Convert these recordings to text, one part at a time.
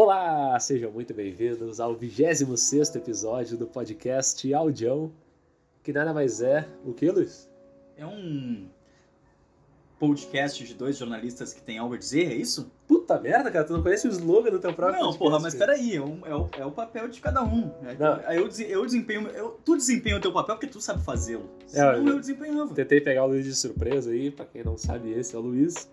Olá, sejam muito bem-vindos ao 26 episódio do podcast Audião, que nada mais é o que, Luiz? É um podcast de dois jornalistas que tem algo a dizer, é isso? Puta merda, cara, tu não conhece o slogan do teu próprio Não, podcast, porra, mas cara. peraí, é, um- é o, é o papel de cada um. É, Não. Eu, eu desempenho. Eu, tu desempenha o teu papel porque tu sabe fazê-lo. É, eu- eu desempenhava. Tentei pegar o Luiz de surpresa aí, pra quem não sabe, esse é o Luiz.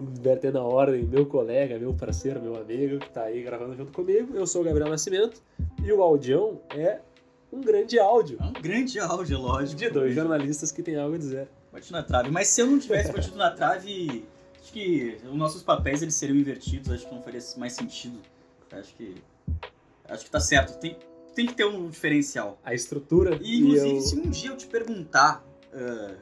Invertendo a ordem, meu colega, meu parceiro, meu amigo, que tá aí gravando junto comigo. Eu sou o Gabriel Nascimento e o Audião é um grande áudio É um grande áudio, lógico. de dois jornalistas que têm algo a dizer. Bate na trave. Mas se eu não tivesse batido na trave, acho que os nossos papéis eles seriam invertidos. Acho que não faria mais sentido. Acho que. Acho que tá certo. Tem, tem que ter um diferencial. A estrutura E, inclusive, eu... se um dia eu te perguntar ah,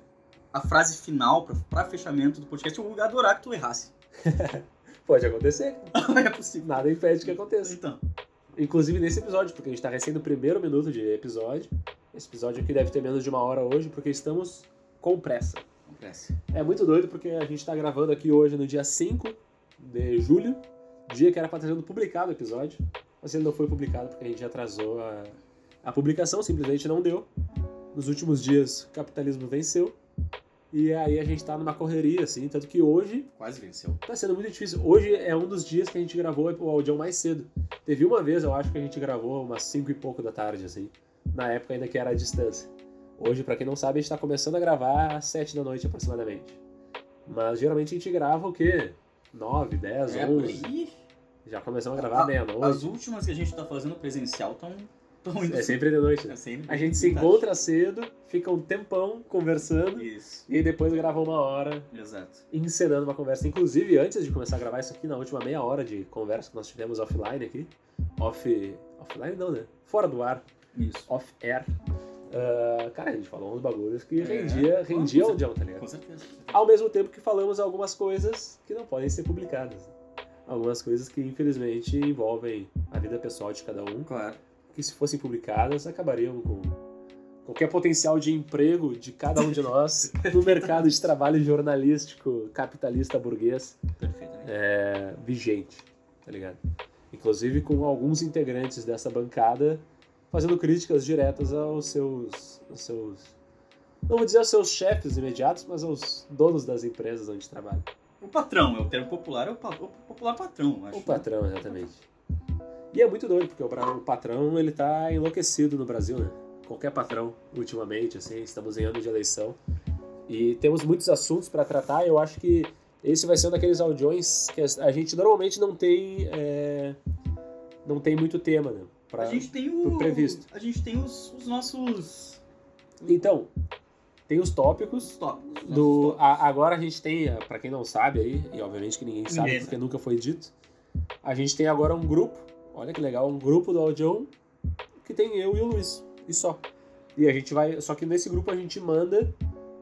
a frase final pra fechamento do podcast, eu vou adorar que tu errasse. Pode acontecer, Não é possível. nada impede que aconteça. Então, Inclusive nesse episódio, porque a gente tá recém no primeiro minuto de episódio. Esse episódio aqui deve ter menos de uma hora hoje, porque estamos com pressa. acontece. É muito doido porque a gente tá gravando aqui hoje no dia 5 de julho, dia que era pra ter sido publicado o episódio, mas ele não foi publicado porque a gente atrasou a, a publicação, simplesmente não deu. Nos últimos dias, o capitalismo venceu. E aí a gente tá numa correria, assim, tanto que hoje Quase venceu. Tá sendo muito difícil. Hoje é um dos dias que a gente gravou o audião mais cedo. Teve uma vez, eu acho que a gente gravou umas 5 e pouco da tarde, assim. Na época ainda que era a distância. Hoje, pra quem não sabe, a gente tá começando a gravar às 7 da noite aproximadamente. Mas geralmente a gente grava o quê? 9, 10, É, por 11. aí. Já começamos a gravar A- meia-noite. As últimas que a gente tá fazendo presencial estão tão indo. É sempre de noite, né? É sempre A gente se tarde. encontra cedo, fica um tempão conversando Isso, e depois grava uma hora exato. encenando uma conversa. Inclusive, antes de começar a gravar isso aqui, na última meia hora de conversa que nós tivemos offline aqui, off. Offline não, né? Fora do ar, Isso. off-air. ah, cara, a gente falou uns bagulhos que É. rendia, rendia o John, tá ligado? Com certeza. Ao mesmo tempo que falamos algumas coisas que não podem ser publicadas. Algumas coisas que, infelizmente, envolvem a vida pessoal de cada um, Claro. Que se fossem publicadas, acabariam com qualquer potencial de emprego de cada um de nós no mercado de trabalho jornalístico capitalista burguês é, vigente, tá ligado? Inclusive com alguns integrantes dessa bancada fazendo críticas diretas aos seus, aos seus não vou dizer aos seus chefes imediatos, mas aos donos das empresas onde trabalha. O patrão, é o termo popular, é o, pa- o popular patrão, acho. O patrão, exatamente. E é muito doido, porque o patrão ele tá enlouquecido no Brasil, né? Qualquer patrão, ultimamente, assim, estamos em ano de eleição. E temos muitos assuntos para tratar. Eu acho que esse vai ser um daqueles audiões que a gente normalmente não tem. é, não tem muito tema, né? Pra- A gente tem o. previsto. A gente tem os, os nossos. Então, tem os tópicos. Os tópicos. os Do, tópicos. a- agora a gente tem, eh, pra quem não sabe aí, e obviamente que ninguém sabe Ninguém porque sabe. nunca foi dito, a gente tem agora um grupo, olha que legal, um grupo do Audião que tem eu e o Luiz, e só. E a gente vai, só que nesse grupo a gente manda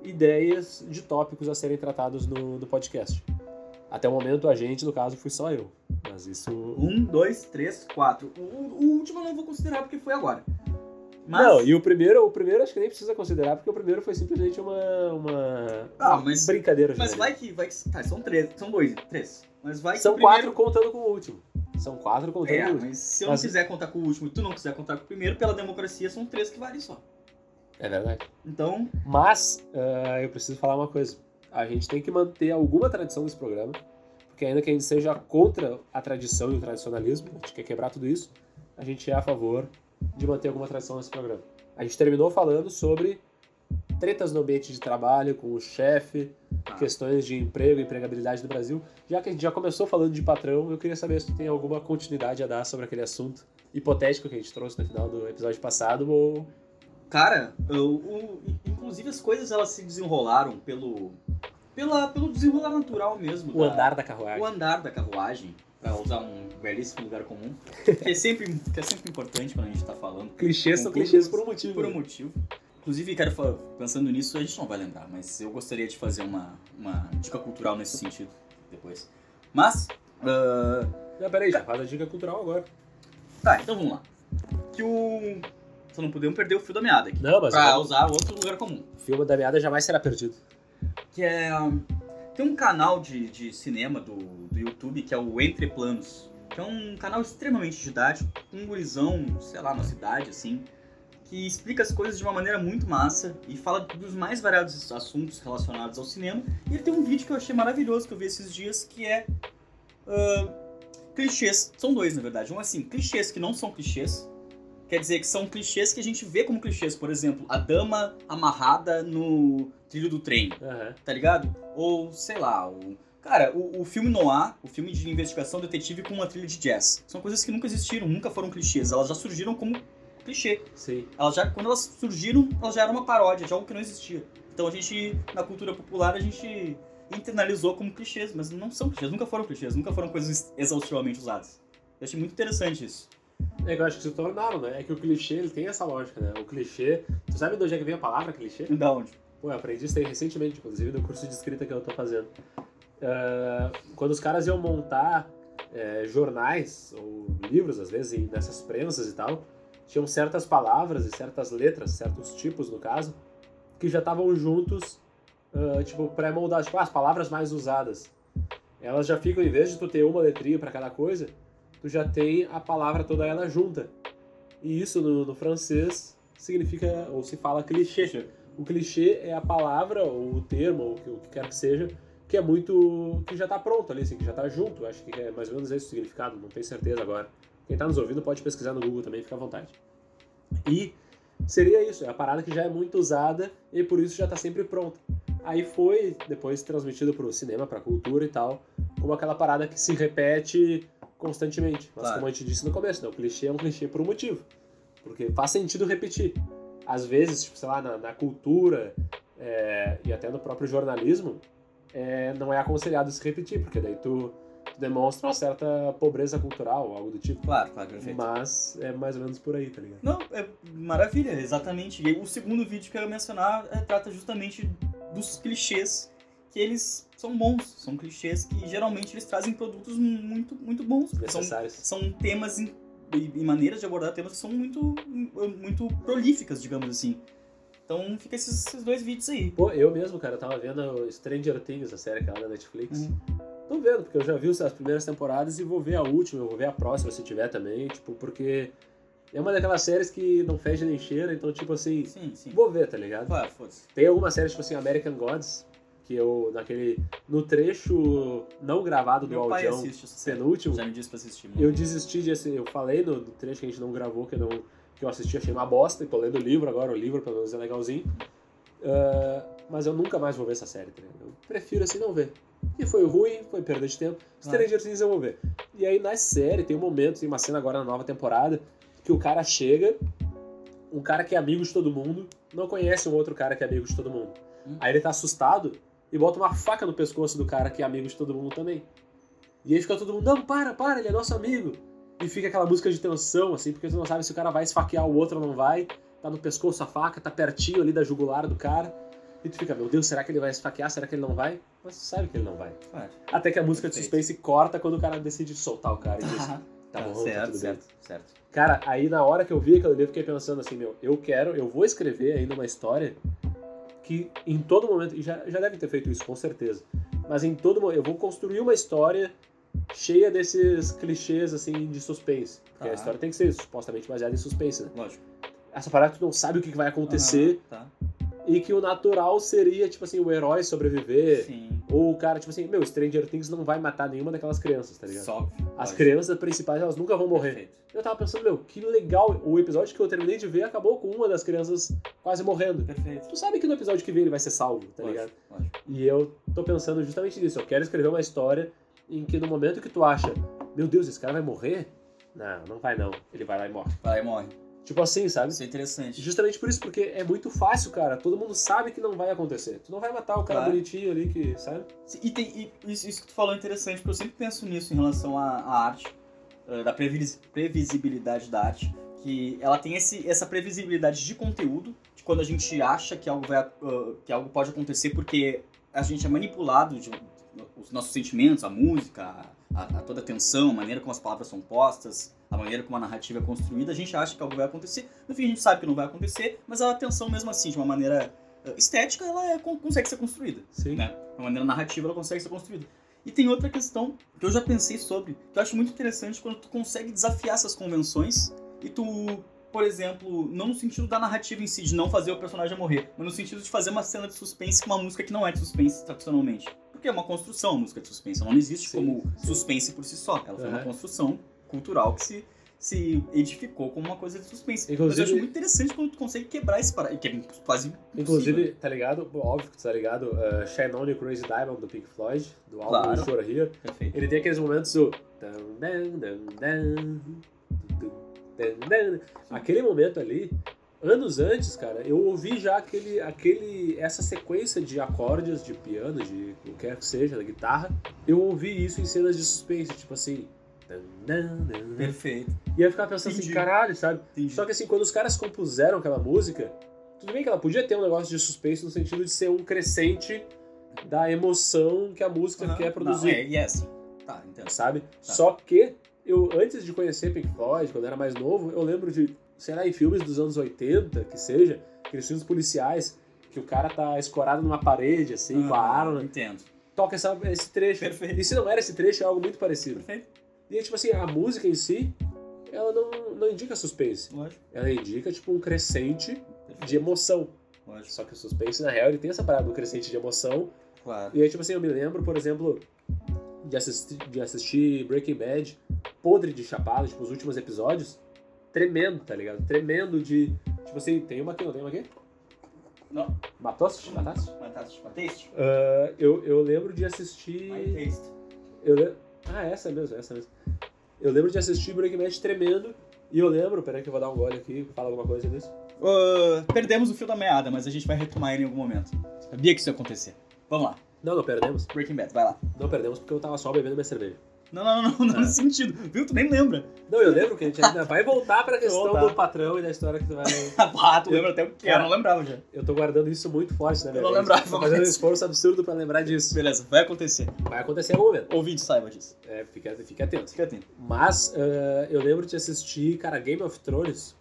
ideias de tópicos a serem tratados no, no podcast. Até o momento a gente, no caso, fui só eu. Mas isso. Um, dois, três, quatro. O, o último eu não vou considerar porque foi agora. Mas, Não, e o primeiro, o primeiro acho que nem precisa considerar, porque o primeiro foi simplesmente uma, uma, Ah, uma mas- brincadeira. mas vai que. Vai que tá, são três. São dois, três. Mas vai que São primeiro- quatro contando com o último. São quatro contando É, o último. mas se eu Mas- não quiser contar com o último e tu não quiser contar com o primeiro, pela democracia são três que valem só. É verdade. Então, Mas ah, eu preciso falar uma coisa. A gente tem que manter alguma tradição desse programa, porque ainda que a gente seja contra a tradição e o tradicionalismo, a gente quer quebrar tudo isso, a gente é a favor de manter alguma tradição nesse programa. A gente terminou falando sobre tretas no ambiente de trabalho com o chefe, Tá. questões de emprego e empregabilidade no Brasil. Já que a gente já começou falando de patrão, eu queria saber se tu tem alguma continuidade a dar sobre aquele assunto hipotético que a gente trouxe no final do episódio passado, ou cara, o- inclusive as coisas elas se desenrolaram pelo, pela, pelo desenrolar natural mesmo. o da- andar da carruagem. o andar da carruagem, pra usar um belíssimo lugar comum, que é sempre, que é sempre importante quando a gente tá falando. Clichês são clichês por um motivo. Por um né? Inclusive, quero fa- pensando nisso, a gente não vai lembrar, mas eu gostaria de fazer uma, uma dica cultural nesse sentido depois. Mas, ah, Não, peraí, já faz a dica cultural agora. tá, então vamos lá. Que o. Só não podemos perder o fio da meada aqui. Não, mas Pra o usar outro lugar comum. filme da meada jamais será perdido. Que é. Tem um canal de, de cinema do, do YouTube que é o Entre Planos. que é um canal extremamente didático, um gurizão, sei lá, na cidade, assim, que explica as coisas de uma maneira muito massa e fala dos mais variados assuntos relacionados ao cinema. E ele tem um vídeo que eu achei maravilhoso, que eu vi esses dias, que é uh, clichês. São dois, na verdade. Um assim, clichês que não são clichês. Quer dizer que são clichês que a gente vê como clichês. Por exemplo, a dama amarrada no trilho do trem. Aham. Tá ligado? Ou, sei lá, o... Cara, o, o filme noir, o filme de investigação detetive com uma trilha de jazz, são coisas que nunca existiram, nunca foram clichês. Elas já surgiram como clichê. Sim. Elas já, quando elas surgiram, elas já eram uma paródia de algo que não existia. Então a gente, na cultura popular, a gente internalizou como clichês, mas não são clichês, nunca foram clichês, nunca foram coisas exaustivamente usadas. Eu achei muito interessante isso. É que eu acho que se tornaram, né? É que o clichê, ele tem essa lógica, né? O clichê... Tu sabe de onde é que vem a palavra clichê? Da onde? Pô, eu aprendi isso aí recentemente, inclusive, no curso de escrita que eu tô fazendo. Ah, quando os caras iam montar eh, jornais ou livros, às vezes, nessas prensas e tal, tinham certas palavras e certas letras, certos tipos, no caso, que já estavam juntos, ah, tipo, pré-moldados. Tipo, ah, as palavras mais usadas. Elas já ficam, em vez de tu ter uma letrinha para cada coisa, tu já tem a palavra toda ela junta. E isso, no, no francês, significa, ou se fala clichê. O clichê é a palavra, ou o termo, ou o que, o que quer que seja, que é muito. que já tá pronto ali, assim, que já tá junto. Acho que é mais ou menos esse o significado, não tenho certeza agora. Quem tá nos ouvindo pode pesquisar no Google também, fica à vontade. E seria isso, é a parada que já é muito usada e por isso já tá sempre pronta. Aí foi depois transmitido pro cinema, pra cultura e tal, como aquela parada que se repete constantemente. Mas Claro. como a gente disse no começo, né, o clichê é um clichê por um motivo. Porque faz sentido repetir. Às vezes, tipo, sei lá, na, na cultura é, e até no próprio jornalismo, é, não é aconselhado se repetir, porque daí tu demonstra uma certa pobreza cultural, algo do tipo. Claro, claro, perfeito. Mas é mais ou menos por aí, tá ligado? Não, é maravilha, exatamente. E o segundo vídeo que eu ia mencionar é, trata justamente dos clichês, que eles são bons, são clichês que geralmente eles trazem produtos muito, muito bons. porque São, Necessários. são temas e, e- maneiras de abordar temas que são muito, muito prolíficas, digamos assim. Então fica esses, esses dois vídeos aí. Pô, eu mesmo, cara, eu tava vendo Stranger Things, a série aquela da Netflix. Uhum. Tô vendo, porque eu já vi as primeiras temporadas e vou ver a última, eu vou ver a próxima se tiver também, tipo, porque é uma daquelas séries que não fede nem cheira, então, tipo assim, Sim, sim. vou ver, tá ligado? Claro, foda-se. Tem algumas séries, tipo assim, American Gods, que eu, naquele, no trecho não gravado do Meu audião penúltimo, Já me disse pra assistir. eu desisti de assim, eu falei no, no trecho que a gente não gravou, que eu, não, que eu assisti, achei uma bosta, e tô lendo o livro agora, o livro pelo menos é legalzinho. Ah, mas eu nunca mais vou ver essa série, tá ligado? Eu prefiro assim não ver. E foi ruim, foi perda de tempo. Stranger Things eu vou ver. E aí na série tem um momento, tem uma cena agora na nova temporada, que o cara chega, um cara que é amigo de todo mundo, não conhece um outro cara que é amigo de todo mundo. Hum. Aí ele tá assustado e bota uma faca no pescoço do cara que é amigo de todo mundo também. E aí fica todo mundo, não, para, para, ele é nosso amigo. E fica aquela música de tensão, assim, porque você não sabe se o cara vai esfaquear o outro ou não vai. Tá no pescoço a faca, tá pertinho ali da jugular do cara. E tu fica, meu Deus, será que ele vai esfaquear? Será que ele não vai? Mas tu sabe que ele não vai. Claro. Até que a música de Perfeito. suspense corta quando o cara decide soltar o cara e diz, tá bom, tá certo, tudo bem. certo, certo. Cara, aí na hora que eu vi aquilo ali, eu fiquei pensando assim, meu, eu quero, eu vou escrever ainda uma história que em todo momento, e já, já deve ter feito isso com certeza, mas em todo momento, eu vou construir uma história cheia desses clichês, assim, de suspense. Porque Tá. a história tem que ser supostamente baseada em suspense, né? Lógico. Essa parada que tu não sabe o que vai acontecer Aham, tá. E que o natural seria, tipo assim, o herói sobreviver. Sim. Ou o cara, tipo assim, meu, Stranger Things não vai matar nenhuma daquelas crianças, tá ligado? Só. As crianças principais, elas nunca vão morrer. Perfeito. Eu tava pensando, meu, que legal. O episódio que eu terminei de ver acabou com uma das crianças quase morrendo. Perfeito. Tu sabe que no episódio que vem ele vai ser salvo, tá Lógico, ligado? lógico. E eu tô pensando justamente nisso. Eu quero escrever uma história em que no momento que tu acha, meu Deus, esse cara vai morrer? Não, não vai não. Ele vai lá e morre. Vai, morre. Tipo assim, sabe? Isso é interessante. Justamente por isso, porque é muito fácil, cara. Todo mundo sabe que não vai acontecer. Tu não vai matar o cara Claro. bonitinho ali que, sabe? E, tem, e isso, isso que tu falou é interessante, porque eu sempre penso nisso em relação à, à arte, eh, da previs- previsibilidade da arte, que ela tem esse, essa previsibilidade de conteúdo, de quando a gente acha que algo, vai, ah, que algo pode acontecer porque a gente é manipulado, de, os nossos sentimentos, a música, a, a toda a tensão, a maneira como as palavras são postas, a maneira como a narrativa é construída, a gente acha que algo vai acontecer, no fim a gente sabe que não vai acontecer, mas a tensão mesmo assim, de uma maneira ah, estética, ela é, con- consegue ser construída Sim. né? De uma maneira narrativa ela consegue ser construída. E tem outra questão que eu já pensei sobre, que eu acho muito interessante quando tu consegue desafiar essas convenções e tu, por exemplo, não no sentido da narrativa em si, de não fazer o personagem morrer, mas no sentido de fazer uma cena de suspense com uma música que não é de suspense tradicionalmente. Porque é uma construção, a música de suspense. Ela não existe Sim, como sim. suspense por si só. Ela foi uma construção cultural que se, se edificou como uma coisa de suspense. Mas eu acho muito interessante quando tu consegue quebrar esse paradigma, que é quase. Inclusive, tá ligado? Óbvio que tu tá ligado. Uh, Shine On You Crazy Diamond do Pink Floyd, do álbum Claro. Shore Here. Perfeito. Ele tem aqueles momentos do. Aquele momento ali, anos antes, cara, eu ouvi já aquele, aquele, essa sequência de acordes de piano, de o que quer que seja, da guitarra. Eu ouvi isso em cenas de suspense, tipo assim. Perfeito. E eu ficava pensando assim, Entendi. caralho, sabe? Entendi. Só que assim, quando os caras compuseram aquela música, tudo bem que ela podia ter um negócio de suspense no sentido de ser um crescente da emoção que a música Aham. quer produzir, Não, é, e é assim. Tá, entendo. sabe? Só que eu, antes de conhecer Pink Floyd, quando eu era mais novo, eu lembro de, sei lá, em filmes dos anos 80, que seja, aqueles filmes policiais, que o cara tá escorado numa parede, assim, com a arma, Entendo. toca essa, esse trecho. Perfeito. E se não era esse trecho, é algo muito parecido. Perfeito. E tipo assim, a música em si, ela não, não indica suspense. Lógico. Ela indica, tipo, um crescente de emoção. Lógico. Só que o suspense, na real, ele tem essa parada do crescente de emoção. Claro. E aí, tipo assim, eu me lembro, por exemplo, de assistir, de assistir Breaking Bad, podre de chapado, tipo, os últimos episódios, tremendo, tá ligado? Tremendo de. Tipo assim, tem uma aqui, não tem uma aqui? Não. Mataste? Mataste? Mataste? Mataste? Ah, eu, eu lembro de assistir. My taste. Eu lembro... Ah, essa mesmo, essa mesmo. Eu lembro de assistir Breaking Bad tremendo. E eu lembro, peraí que eu vou dar um gole aqui, fala alguma coisa disso. Ah, perdemos o fio da meada, mas a gente vai retomar ele em algum momento. Sabia que isso ia acontecer. Vamos lá. Não, não perdemos. Breaking Bad, vai lá. Não perdemos porque eu tava só bebendo minha cerveja. Não, não, não, não, não Ah. nesse sentido. Viu? Tu nem lembra. Não, eu lembro que a gente ainda vai voltar pra questão Voltar. do patrão e da história que tu vai. Ah, tu lembra até o que. Eu não lembrava já. Eu tô guardando isso muito forte na minha Eu não lembrava Tô fazendo um esforço absurdo pra lembrar disso. Beleza, vai acontecer. Vai acontecer algum momento. Ouvinte saiba disso. É, fica, fica atento. Fica atento. Mas eh, eu lembro de assistir, cara, Game of Thrones.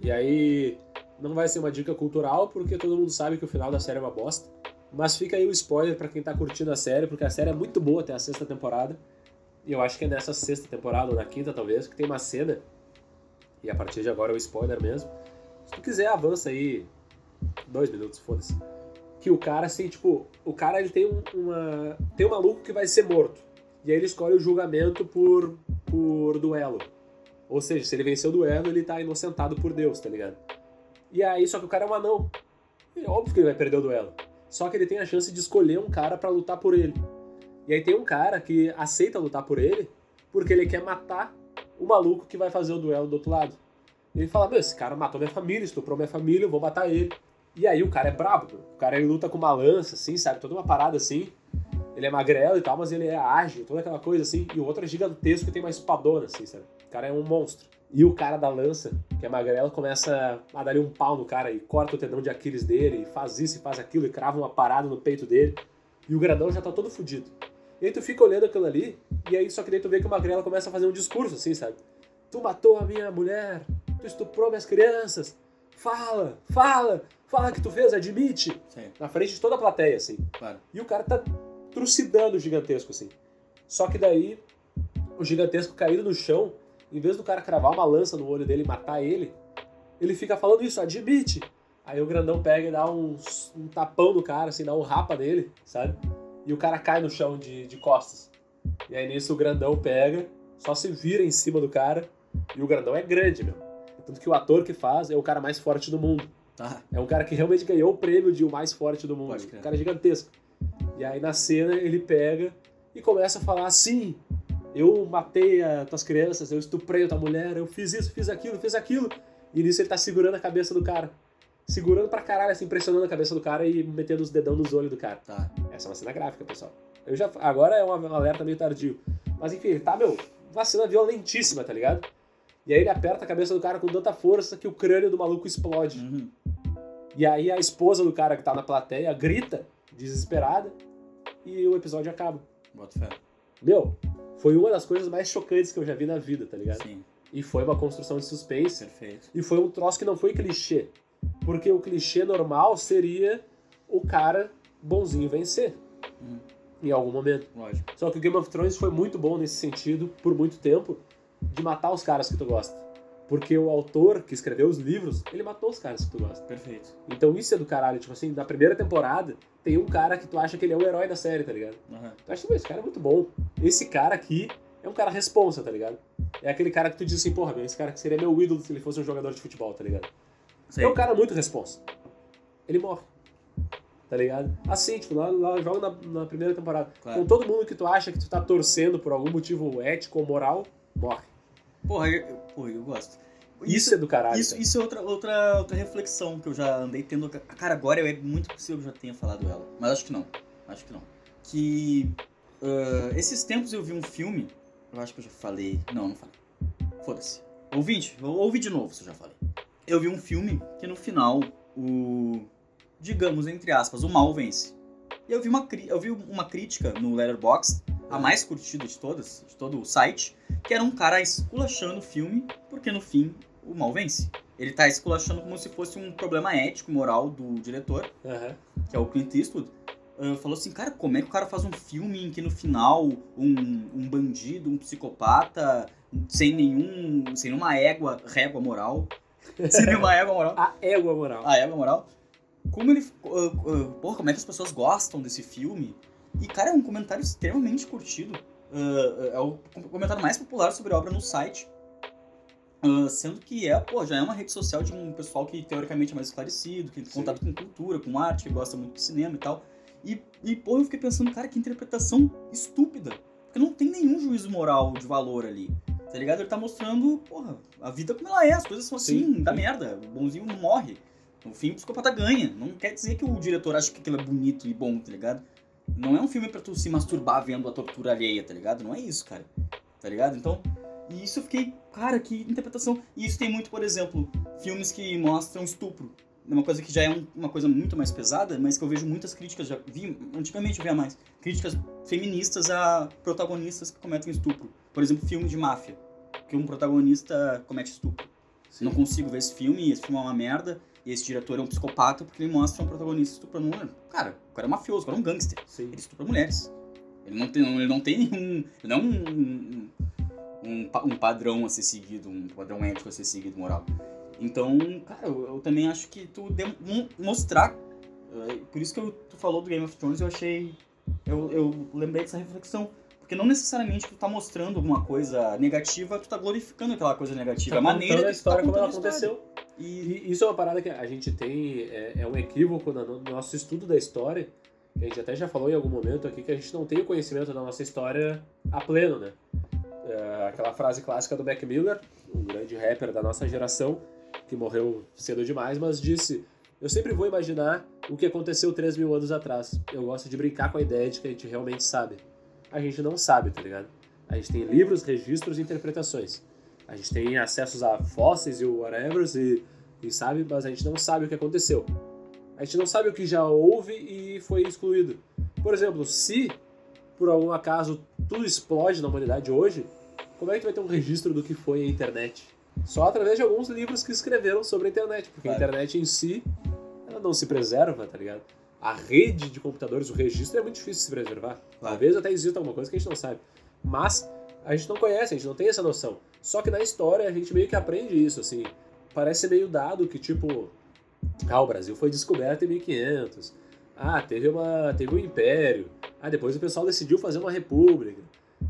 E aí não vai ser uma dica cultural, porque todo mundo sabe que o final da série é uma bosta. Mas fica aí o spoiler pra quem tá curtindo a série, porque a série é muito boa até a sexta temporada. Eu acho que é nessa sexta temporada, ou na quinta talvez, que tem uma cena. E a partir de agora é o spoiler mesmo. Se tu quiser, avança aí dois minutos, foda-se. Que o cara, assim, tipo, o cara ele tem um, uma. Tem um maluco que vai ser morto. E aí ele escolhe o julgamento por, por duelo. Ou seja, se ele venceu o duelo, ele tá inocentado por Deus, tá ligado? E aí, só que o cara é um anão. E é óbvio que ele vai perder o duelo. Só que ele tem a chance de escolher um cara pra lutar por ele. E aí tem um cara que aceita lutar por ele porque ele quer matar o maluco que vai fazer o duelo do outro lado. Ele fala, meu, esse cara matou minha família, estuprou minha família, eu vou matar ele. E aí o cara é brabo, o cara ele luta com uma lança, assim, sabe? Toda uma parada assim. Ele é magrelo e tal, mas ele é ágil, toda aquela coisa assim. E o outro é gigantesco e tem uma espadona, assim, sabe? O cara é um monstro. E o cara da lança, que é magrelo, começa a dar um pau no cara e corta o tendão de Aquiles dele, e faz isso e faz aquilo, e crava uma parada no peito dele. E o grandão já tá todo fudido. E aí tu fica olhando aquilo ali, e aí só que daí tu vê que o magrelo começa a fazer um discurso, assim, sabe? Tu matou a minha mulher, tu estuprou minhas crianças, fala, fala, fala que tu fez, admite. Sim, Na frente de toda a plateia, assim. claro. E o cara tá trucidando o gigantesco, assim. Só que daí, o gigantesco caído no chão, em vez do cara cravar uma lança no olho dele e matar ele, ele fica falando isso, admite. Aí o grandão pega e dá um, um tapão no cara, assim, dá um rapa nele, sabe? E o cara cai no chão de, de costas. E aí nisso o grandão pega, só se vira em cima do cara, e o grandão é grande, meu. Tanto que o ator que faz é o cara mais forte do mundo. Tá. É um cara que realmente ganhou o prêmio de o mais forte do mundo. Um cara gigantesco. E aí na cena ele pega e começa a falar assim: eu matei as tuas crianças, eu estuprei a tua mulher, eu fiz isso, fiz aquilo, fiz aquilo. E nisso ele tá segurando a cabeça do cara. Segurando pra caralho, assim, pressionando a cabeça do cara e metendo os dedão nos olhos do cara. Tá. Essa é uma cena gráfica, pessoal. Eu já, agora é um alerta meio tardio. Mas enfim, ele tá, meu, uma cena violentíssima, tá ligado? E aí ele aperta a cabeça do cara com tanta força que o crânio do maluco explode. Uhum. E aí a esposa do cara que tá na plateia grita, desesperada, e o episódio acaba. Bota fé. Meu, foi uma das coisas mais chocantes que eu já vi na vida, tá ligado? Sim, E foi uma construção de suspense. perfeito. E foi um troço que não foi clichê. Porque o clichê normal seria o cara bonzinho vencer. Hum. em algum momento. Lógico. Só que o Game of Thrones foi muito bom nesse sentido, por muito tempo, de matar os caras que tu gosta. Porque o autor que escreveu os livros, ele matou os caras que tu gosta. Perfeito. Então isso é do caralho. Tipo assim, na primeira temporada, tem um cara que tu acha que ele é o herói da série, tá ligado? Aham. Tu acha que esse cara é muito bom. Esse cara aqui é um cara responsa, tá ligado? É aquele cara que tu diz assim, porra, meu, esse cara que seria meu ídolo se ele fosse um jogador de futebol, tá ligado? É um cara muito responsa. Ele morre. Tá ligado? Assim, tipo, lá, lá joga na, na primeira temporada. Claro. Com todo mundo que tu acha que tu tá torcendo por algum motivo ético ou moral, morre. Porra, eu, porra, eu gosto. Isso, é do caralho. Isso, cara. isso é outra, outra, outra reflexão que eu já andei tendo. Cara, agora é muito possível que eu já tenha falado ela. Mas acho que não. Acho que não. Que. ah, esses tempos eu vi um filme. Eu acho que eu já falei. Não, não falei. Foda-se. Ouvinte, ouvi de novo se eu já falei. Eu vi um filme que no final, o. Digamos, entre aspas, o mal vence. E eu vi uma, eu vi uma crítica no Letterboxd, a mais curtida de todas, de todo o site, que era um cara esculachando o filme, porque no fim o mal vence. Ele tá esculachando como se fosse um problema ético, moral do diretor, Aham. que é o Clint Eastwood. Ah, falou assim, cara, como é que o cara faz um filme em que no final um, um bandido, um psicopata, sem nenhum. sem nenhuma égua, régua moral. sem nenhuma égua moral. A égua moral. A égua moral. Como ele. ah, ah, porra, como é que as pessoas gostam desse filme? E, cara, é um comentário extremamente curtido. Ah, é o comentário mais popular sobre a obra no site. Sendo que é, pô, já é uma rede social de um pessoal que teoricamente é mais esclarecido, que tem Sim. contato com cultura, com arte, que gosta muito de cinema e tal. E, e, pô, eu fiquei pensando, cara, que interpretação estúpida. Porque não tem nenhum juízo moral de valor ali. Tá ligado? Ele tá mostrando, porra, a vida como ela é, as coisas são assim, Sim, dá sim. merda. O bonzinho não morre. O psicopata ganha. Não quer dizer que o diretor acha que aquilo é bonito e bom, tá ligado? Não é um filme pra tu se masturbar vendo a tortura alheia, tá ligado? Não é isso, cara. Tá ligado? Então, e isso eu fiquei, cara, que interpretação. E isso tem muito, por exemplo, filmes que mostram estupro. É uma coisa que já é um- uma coisa muito mais pesada, mas que eu vejo muitas críticas, já vi, antigamente eu via mais, críticas feministas a protagonistas que cometem estupro. Por exemplo, filme de máfia, que um protagonista comete estupro. Sim. Não consigo ver esse filme, esse filme é uma merda, e esse diretor é um psicopata porque ele mostra um protagonista estuprando mulher. Cara, o cara é mafioso, o cara é um gangster. Sim. Ele estupra mulheres. Ele não tem, ele não tem nenhum. Ele não é um, um, um, pa- um padrão a ser seguido, um padrão ético a ser seguido, moral. Então, cara, eu, eu também acho que tu dem- mo- mostrar. eh, Por isso que eu, tu falou do Game of Thrones, eu achei. Eu, eu lembrei dessa reflexão. Porque não necessariamente tu tá mostrando alguma coisa negativa, tu tá glorificando aquela coisa negativa. Tá a maneira contando a tu tá história como ela história. aconteceu. E, E isso é uma parada que a gente tem, é, é um equívoco no nosso estudo da história, que a gente até já falou em algum momento aqui, que a gente não tem o conhecimento da nossa história a pleno, né? É, aquela frase clássica do Mac Miller, um grande rapper da nossa geração, que morreu cedo demais, mas disse: Eu sempre vou imaginar o que aconteceu 3 mil anos atrás. Eu gosto de brincar com a ideia de que a gente realmente sabe. A gente não sabe, tá ligado? A gente tem livros, registros e interpretações. A gente tem acessos a fósseis e whatever, e, e sabe, mas a gente não sabe o que aconteceu. A gente não sabe o que já houve e foi excluído. Por exemplo, se por algum acaso tudo explode na humanidade hoje, como é que tu vai ter um registro do que foi a internet? Só através de alguns livros que escreveram sobre a internet, porque Claro. a internet em si, ela não se preserva, tá ligado? A rede de computadores, o registro é muito difícil de se preservar. Talvez até exista alguma coisa que a gente não sabe. Mas a gente não conhece, a gente não tem essa noção. Só que na história a gente meio que aprende isso, assim. Parece meio dado que, tipo, ah, o Brasil foi descoberto em 1500. Ah, teve, uma, teve um império. Ah, depois o pessoal decidiu fazer uma república.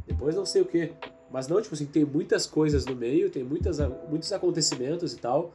Depois não sei o quê. Mas não, tipo assim, tem muitas coisas no meio, tem muitas, muitos acontecimentos e tal,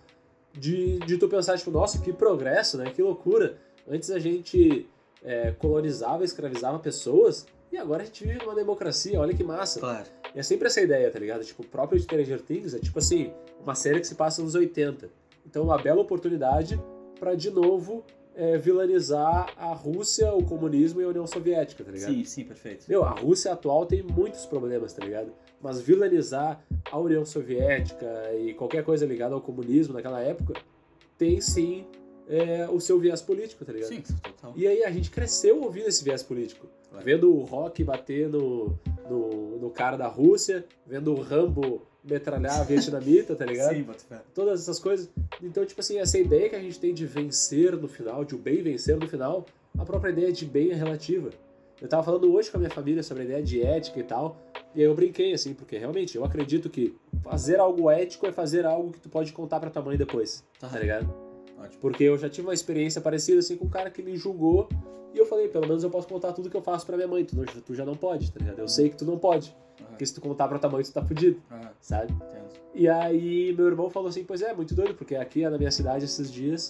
de, de tu pensar, tipo, nossa, que progresso, né? Que loucura. Antes a gente é, colonizava, escravizava pessoas, e agora a gente vive numa democracia, olha que massa. Claro. E é sempre essa ideia, tá ligado? Tipo, o próprio Stranger Things é tipo assim, uma série que se passa nos 80. Então, uma bela oportunidade pra de novo é, vilanizar a Rússia, o comunismo e a União Soviética, tá ligado? Sim, sim, perfeito. Meu, a Rússia atual tem muitos problemas, tá ligado? Mas vilanizar a União Soviética e qualquer coisa ligada ao comunismo naquela época tem sim é, o seu viés político, tá ligado? Sim, total. E aí a gente cresceu ouvindo esse viés político. Claro. Vendo o Rock bater no, no, no cara da Rússia, vendo o Rambo metralhar a vietnamita, tá ligado? Sim, bota fé. Todas essas coisas. Então, tipo assim, essa ideia que a gente tem de vencer no final, de o bem vencer no final, a própria ideia de bem é relativa. Eu tava falando hoje com a minha família sobre a ideia de ética e tal, e aí eu brinquei, assim, porque realmente eu acredito que fazer algo ético é fazer algo que tu pode contar pra tua mãe depois, Tá. tá ligado? Porque eu já tive uma experiência parecida, assim, com um cara que me julgou, e eu falei, pelo menos eu posso contar tudo que eu faço pra minha mãe, tu, não- tu já não pode, tá ligado? Eu sei que tu não pode, Aham. porque se tu contar pra tua mãe, tu tá fudido, Aham, sabe? entendo. E aí meu irmão falou assim, pois é, muito doido, porque aqui na minha cidade esses dias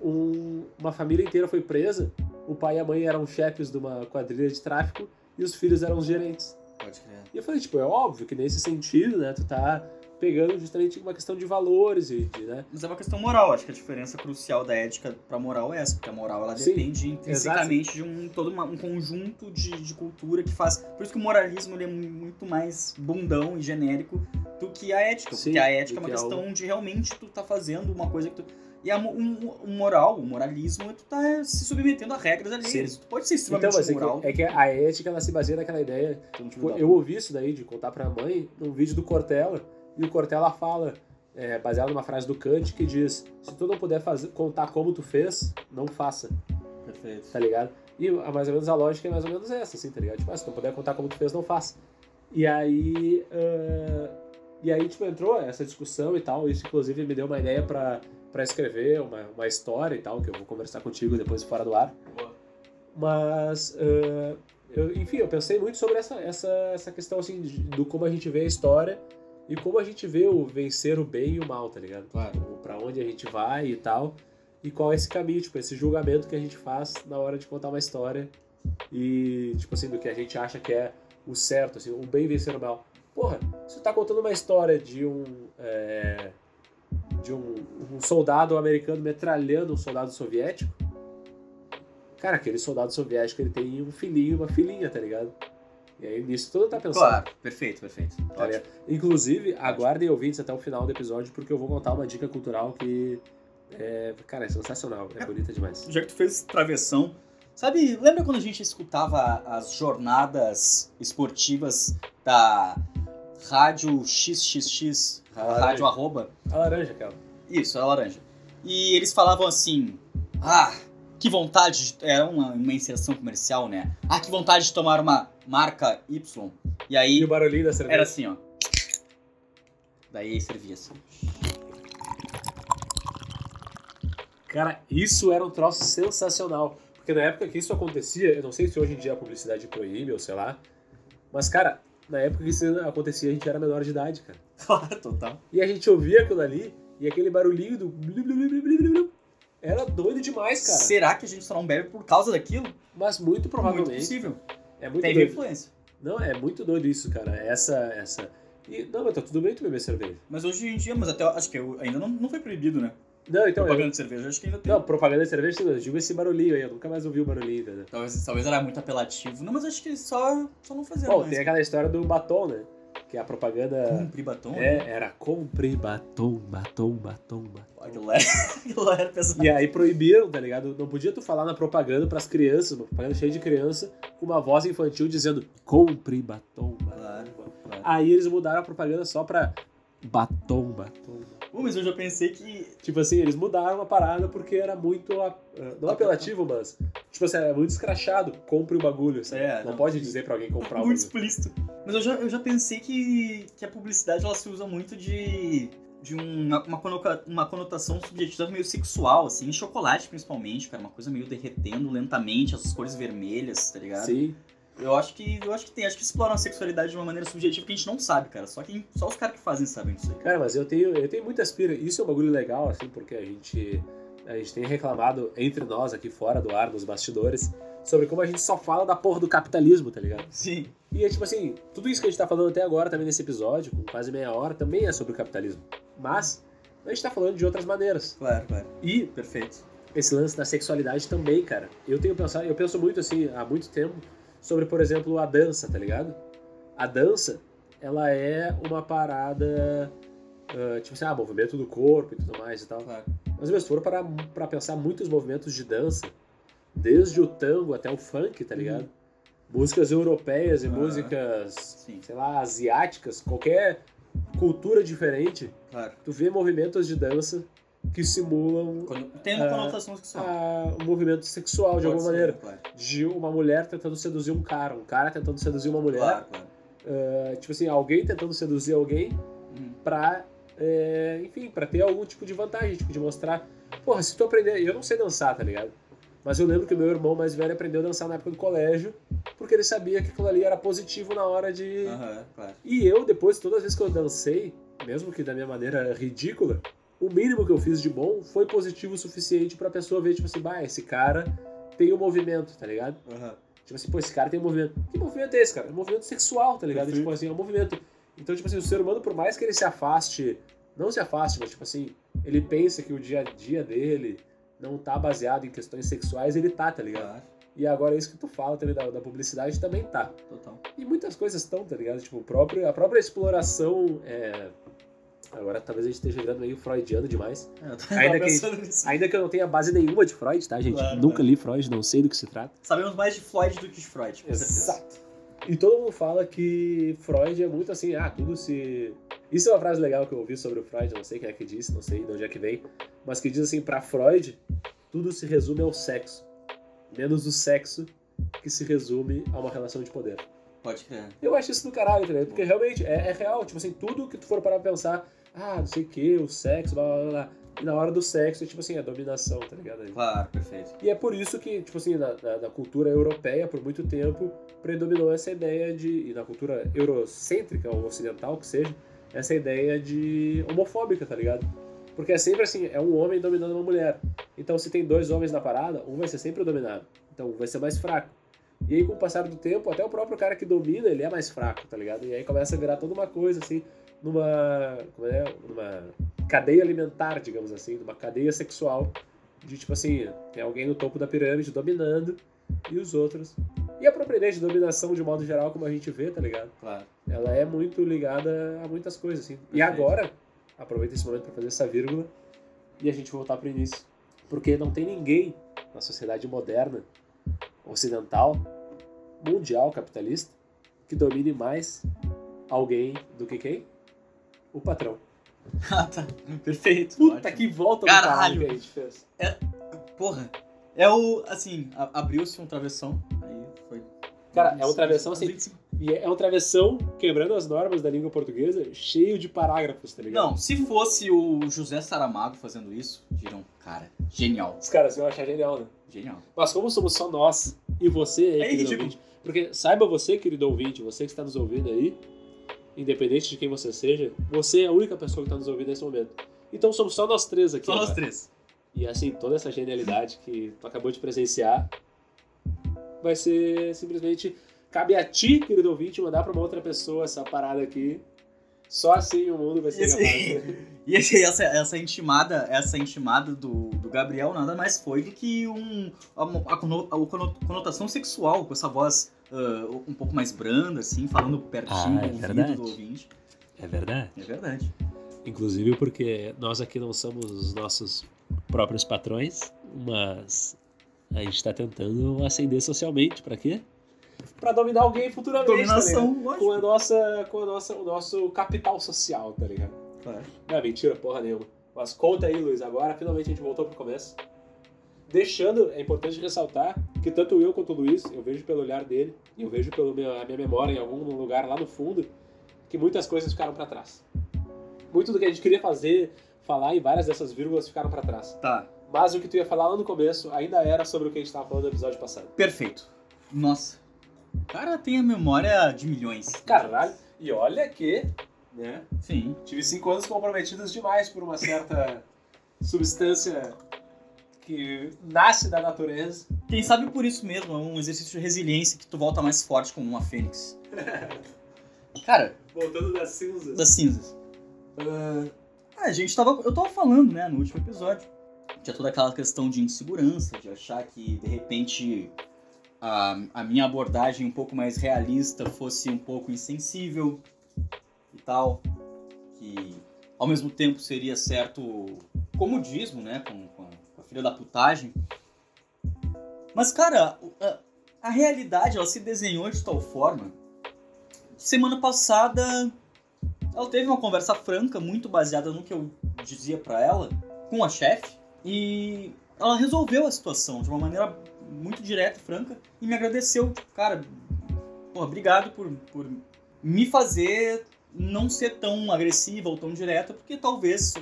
um- uma família inteira foi presa. O pai e a mãe eram chefes de uma quadrilha de tráfico e os filhos eram os gerentes. Pode crer. E eu falei, tipo, é óbvio que nesse sentido, né, tu tá pegando justamente uma questão de valores e de, né? Mas é uma questão moral, acho que a diferença crucial da ética pra moral é essa, porque a moral ela Sim, depende intrinsecamente de um todo uma- um conjunto de, de cultura que faz. Por isso que o moralismo é muito mais bundão e genérico do que a ética, Sim, porque a ética é uma que é questão de realmente tu tá fazendo uma coisa que tu e a, um, o moral, o moralismo, é tu tá se submetendo a regras alheias. Sim. Tu pode ser Então, extremamente é moral. que, é que a ética ela se baseia naquela ideia. Tipo, eu ouvi isso daí de contar pra mãe num vídeo do Cortella, e o Cortella fala, é, baseado numa frase do Kant, que diz: se tu não puder fazer, contar como tu fez, não faça. Perfeito. tá ligado? E mais ou menos a lógica é mais ou menos essa, assim, tá ligado? Tipo, ah, se tu não puder contar como tu fez, não faça. E aí. ah, e aí, tipo, entrou essa discussão e tal. Isso, inclusive, me deu uma ideia pra, pra escrever uma, uma história e tal, que eu vou conversar contigo depois fora do ar. Boa. Mas. ah, eu- enfim, eu pensei muito sobre essa, essa, essa questão, assim, do como a gente vê a história e como a gente vê o vencer o bem e o mal, tá ligado? Claro. Tipo, Pra onde a gente vai e tal. E qual é esse caminho, tipo, esse julgamento que a gente faz na hora de contar uma história e, tipo assim, do que a gente acha que é o certo, assim, o bem vencer o mal. Porra, você tá contando uma história de um. é, de um, um soldado americano metralhando um soldado soviético. Cara, aquele soldado soviético ele tem um filhinho e uma filhinha, tá ligado? E aí nisso tudo tá pensando. Claro, perfeito, perfeito. Tá ligado? Inclusive, aguardem ouvintes até o final do episódio, porque eu vou contar uma dica cultural que é, cara, é sensacional, é bonita demais. Já que tu fez travessão, sabe, lembra quando a gente escutava as jornadas esportivas da rádio XXX, a Laranja. rádio arroba? A laranja, aquela. Isso, a laranja. E eles falavam assim, ah, que vontade, de... era uma, uma inserção comercial, né? Ah, que vontade de tomar uma marca Y. E aí E o barulhinho da cerveja. era assim, ó. Daí servia assim. Cara, isso era um troço sensacional. Porque na época que isso acontecia, eu não sei se hoje em dia a publicidade proíbe ou sei lá, mas, cara, na época que isso acontecia, a gente era menor de idade, cara. Claro, total. E a gente ouvia aquilo ali, e aquele barulhinho do. Era doido demais, cara. Será que a gente só não bebe por causa daquilo? Mas muito Muito provavelmente. possível. É muito Teve doido. influência. Não, é muito doido isso, cara. Essa. essa... E, não, mas tá tudo bem tu beber cerveja. Mas hoje em dia, mas até acho que eu- ainda não, não foi proibido, né? Não, então. eu- Propaganda de cerveja, acho que ainda tem. Não, propaganda de cerveja, eu digo esse barulhinho aí. Eu nunca mais ouvi o barulhinho, entendeu? Talvez, talvez era muito apelativo. Não, mas acho que só, só não fazia Bom, mais. tem aquela história do batom, né? Que a propaganda. Compre batom. né? É, era compre batom, batom, batom, batom. Aquilo aquilo lá era pesado. E aí proibiram, tá ligado? Não podia tu falar na propaganda pras crianças, uma propaganda cheia de criança, com uma voz infantil dizendo compre batom, batom. Claro, claro. Aí eles mudaram a propaganda só pra batom, batom. batom. Pô, mas eu já pensei que. Tipo assim, eles mudaram a parada porque era muito. eh, Não apelativo, mas. Tipo assim, era muito escrachado. Compre o bagulho, sabe? É, não, não, pode dizer pra alguém comprar o muito bagulho. explícito. Mas eu já, eu já pensei que, que a publicidade ela se usa muito de. De uma, uma, conotação subjetiva meio sexual, assim, em chocolate principalmente, cara, uma coisa meio derretendo lentamente, essas cores vermelhas, tá ligado? Sim. Eu acho que eu acho que tem, acho que exploram a sexualidade de uma maneira subjetiva que a gente não sabe, cara. Só, quem, só os caras que fazem sabem disso aí. Cara, mas eu tenho, eu tenho muita aspira. Isso é um bagulho legal, assim, porque a gente, a gente tem reclamado entre nós aqui fora do ar, nos bastidores, sobre como a gente só fala da porra do capitalismo, tá ligado? Sim. E é tipo assim, tudo isso que a gente tá falando até agora, também nesse episódio, com quase meia hora, também é sobre o capitalismo. Mas a gente tá falando de outras maneiras. Claro, claro. E Perfeito. esse lance da sexualidade também, cara. Eu tenho pensado, eu penso muito assim, há muito tempo, sobre, por exemplo, a dança, tá ligado? A dança, ela é uma parada, ah, tipo assim, ah, movimento do corpo e tudo mais e tal. Claro. Mas mesmo se for para, para pensar muitos movimentos de dança, desde o tango até o funk, tá ligado? Músicas europeias e Ah, músicas, sim. sei lá, asiáticas, qualquer cultura diferente, Claro. tu vê movimentos de dança que simulam Tem uma Ah, conotação sexual. a- o movimento sexual de Pode alguma ser, maneira. Claro, De uma mulher tentando seduzir um cara, um cara tentando seduzir uma mulher. claro. claro. Ah, tipo assim, alguém tentando seduzir alguém Hum. pra, é, enfim, pra ter algum tipo de vantagem, tipo, de mostrar. Porra, se tu aprender. Eu não sei dançar, tá ligado? Mas eu lembro que o meu irmão mais velho aprendeu a dançar na época do colégio, porque ele sabia que aquilo ali era positivo na hora de. Aham, claro. E eu, depois, todas as vezes que eu dancei, mesmo que da minha maneira ridícula, o mínimo que eu fiz de bom foi positivo o suficiente pra pessoa ver, tipo assim, bah, esse cara tem um movimento, tá ligado? Aham. Tipo assim, pô, esse cara tem um movimento. Que movimento é esse, cara? É um movimento sexual, tá ligado? Tipo assim, é um movimento. Então, tipo assim, o ser humano, por mais que ele se afaste, não se afaste, mas tipo assim, ele pensa que o dia a dia dele não tá baseado em questões sexuais, ele tá, tá ligado? Claro, E agora isso que tu fala também da, da publicidade também tá. total. E muitas coisas estão, tá ligado? Tipo, o próprio, a própria exploração. É... Agora talvez a gente esteja virando meio freudiano demais. É, Ainda que- pensando nisso. Ainda que eu não tenha base nenhuma de Freud, tá, gente? Claro, Nunca claro. li Freud, não sei do que se trata. Sabemos mais de Floyd do que de Freud, com certeza. Exato. E todo mundo fala que Freud é muito assim, ah, tudo se. Isso é uma frase legal que eu ouvi sobre o Freud, não sei quem é que disse, não sei de onde é que vem, mas que diz assim, pra Freud, tudo se resume ao sexo. Menos o sexo que se resume a uma relação de poder. Pode crer. Eu acho isso do caralho, ligado? Porque realmente é, é real, tipo assim, tudo que tu for parar pra pensar, ah, não sei o que, o sexo, blá blá blá. E na hora do sexo é tipo assim, a dominação, tá ligado? Claro, perfeito. E é por isso que, tipo assim, na, na- na cultura europeia, por muito tempo, predominou essa ideia de. E na cultura eurocêntrica, ou ocidental que seja, essa ideia de homofóbica, tá ligado? Porque é sempre assim, é um homem dominando uma mulher. Então se tem dois homens na parada, um vai ser sempre o dominado. Então um vai ser mais fraco. E aí, com o passar do tempo, até o próprio cara que domina, ele é mais fraco, tá ligado? E aí começa a virar toda uma coisa, assim, numa. Como é? Numa cadeia alimentar, digamos assim, numa cadeia sexual. De tipo assim, tem alguém no topo da pirâmide dominando e os outros. E a própria ideia de dominação, de modo geral, como a gente vê, tá ligado? Claro. Ela é muito ligada a muitas coisas, assim. E Perfeito. agora, aproveita esse momento para fazer essa vírgula e a gente voltar pro início. Porque não tem ninguém na sociedade moderna, ocidental, mundial, capitalista, que domine mais alguém do que quem? O patrão. Ah, tá. Perfeito. Puta Ótimo. que volta do Caralho. caralho que a gente fez. Porra. É o. Assim, abriu-se um travessão. Aí foi. Cara, é um travessão assim, 25. E é um travessão quebrando as normas da língua portuguesa, cheio de parágrafos, tá ligado? Não, se fosse o José Saramago fazendo isso, diriam, cara, genial. Os caras iam achar genial, né? Genial. Mas como somos só nós e você, aí, É querido ouvinte, porque saiba você, querido ouvinte, você que está nos ouvindo aí, independente de quem você seja, você é a única pessoa que está nos ouvindo nesse momento. Então somos só nós três aqui. Só nós agora. três. E assim, toda essa genialidade que tu acabou de presenciar vai ser simplesmente. Cabe a ti, querido ouvinte, mandar para uma outra pessoa essa parada aqui. Só assim o mundo vai ser Esse- capaz. E essa, essa intimada, essa intimada do, do Gabriel nada mais foi do que um, a, a a cono- conotação sexual, com essa voz ah, um pouco mais branda, assim, falando pertinho Ah, é do ouvido verdade. do ouvinte. É verdade. É verdade. Inclusive porque nós aqui não somos os nossos próprios patrões, mas a gente está tentando ascender socialmente. Pra quê? Pra dominar alguém futuramente. Tá? Dominação, com lógico. a nossa, com a nossa, o nosso capital social, tá ligado? Claro. Não é mentira, porra nenhuma. Mas conta aí, Luiz, agora finalmente a gente voltou pro começo. Deixando, é importante ressaltar que tanto eu quanto o Luiz, eu vejo pelo olhar dele, e eu vejo pela minha, minha memória em algum lugar lá no fundo, que muitas coisas ficaram pra trás. Muito do que a gente queria fazer, falar, e várias dessas vírgulas ficaram pra trás. Tá, Mas o que tu ia falar lá no começo ainda era sobre o que a gente tava falando no episódio passado. perfeito. Nossa. O cara tem a memória de milhões. Caralho. E olha que, né, Sim. Tive cinco anos comprometidos demais por uma certa substância que nasce da natureza. Quem sabe por isso mesmo, é um exercício de resiliência que tu volta mais forte como uma fênix. Cara, Voltando das cinzas. das cinzas. Ah, a gente tava. Eu tava falando, né, no último episódio. Tinha toda aquela questão de insegurança, de achar que de repente a, a minha abordagem um pouco mais realista fosse um pouco insensível e tal. Que ao mesmo tempo seria certo comodismo, né, com, filha da putagem. Mas, cara, a, a realidade ela se desenhou de tal forma. Semana passada ela teve uma conversa franca, muito baseada no que eu dizia pra ela, com a chefe e ela resolveu a situação de uma maneira muito direta e franca e me agradeceu. Tipo, cara, pô, obrigado por, por me fazer não ser tão agressiva ou tão direta, porque talvez,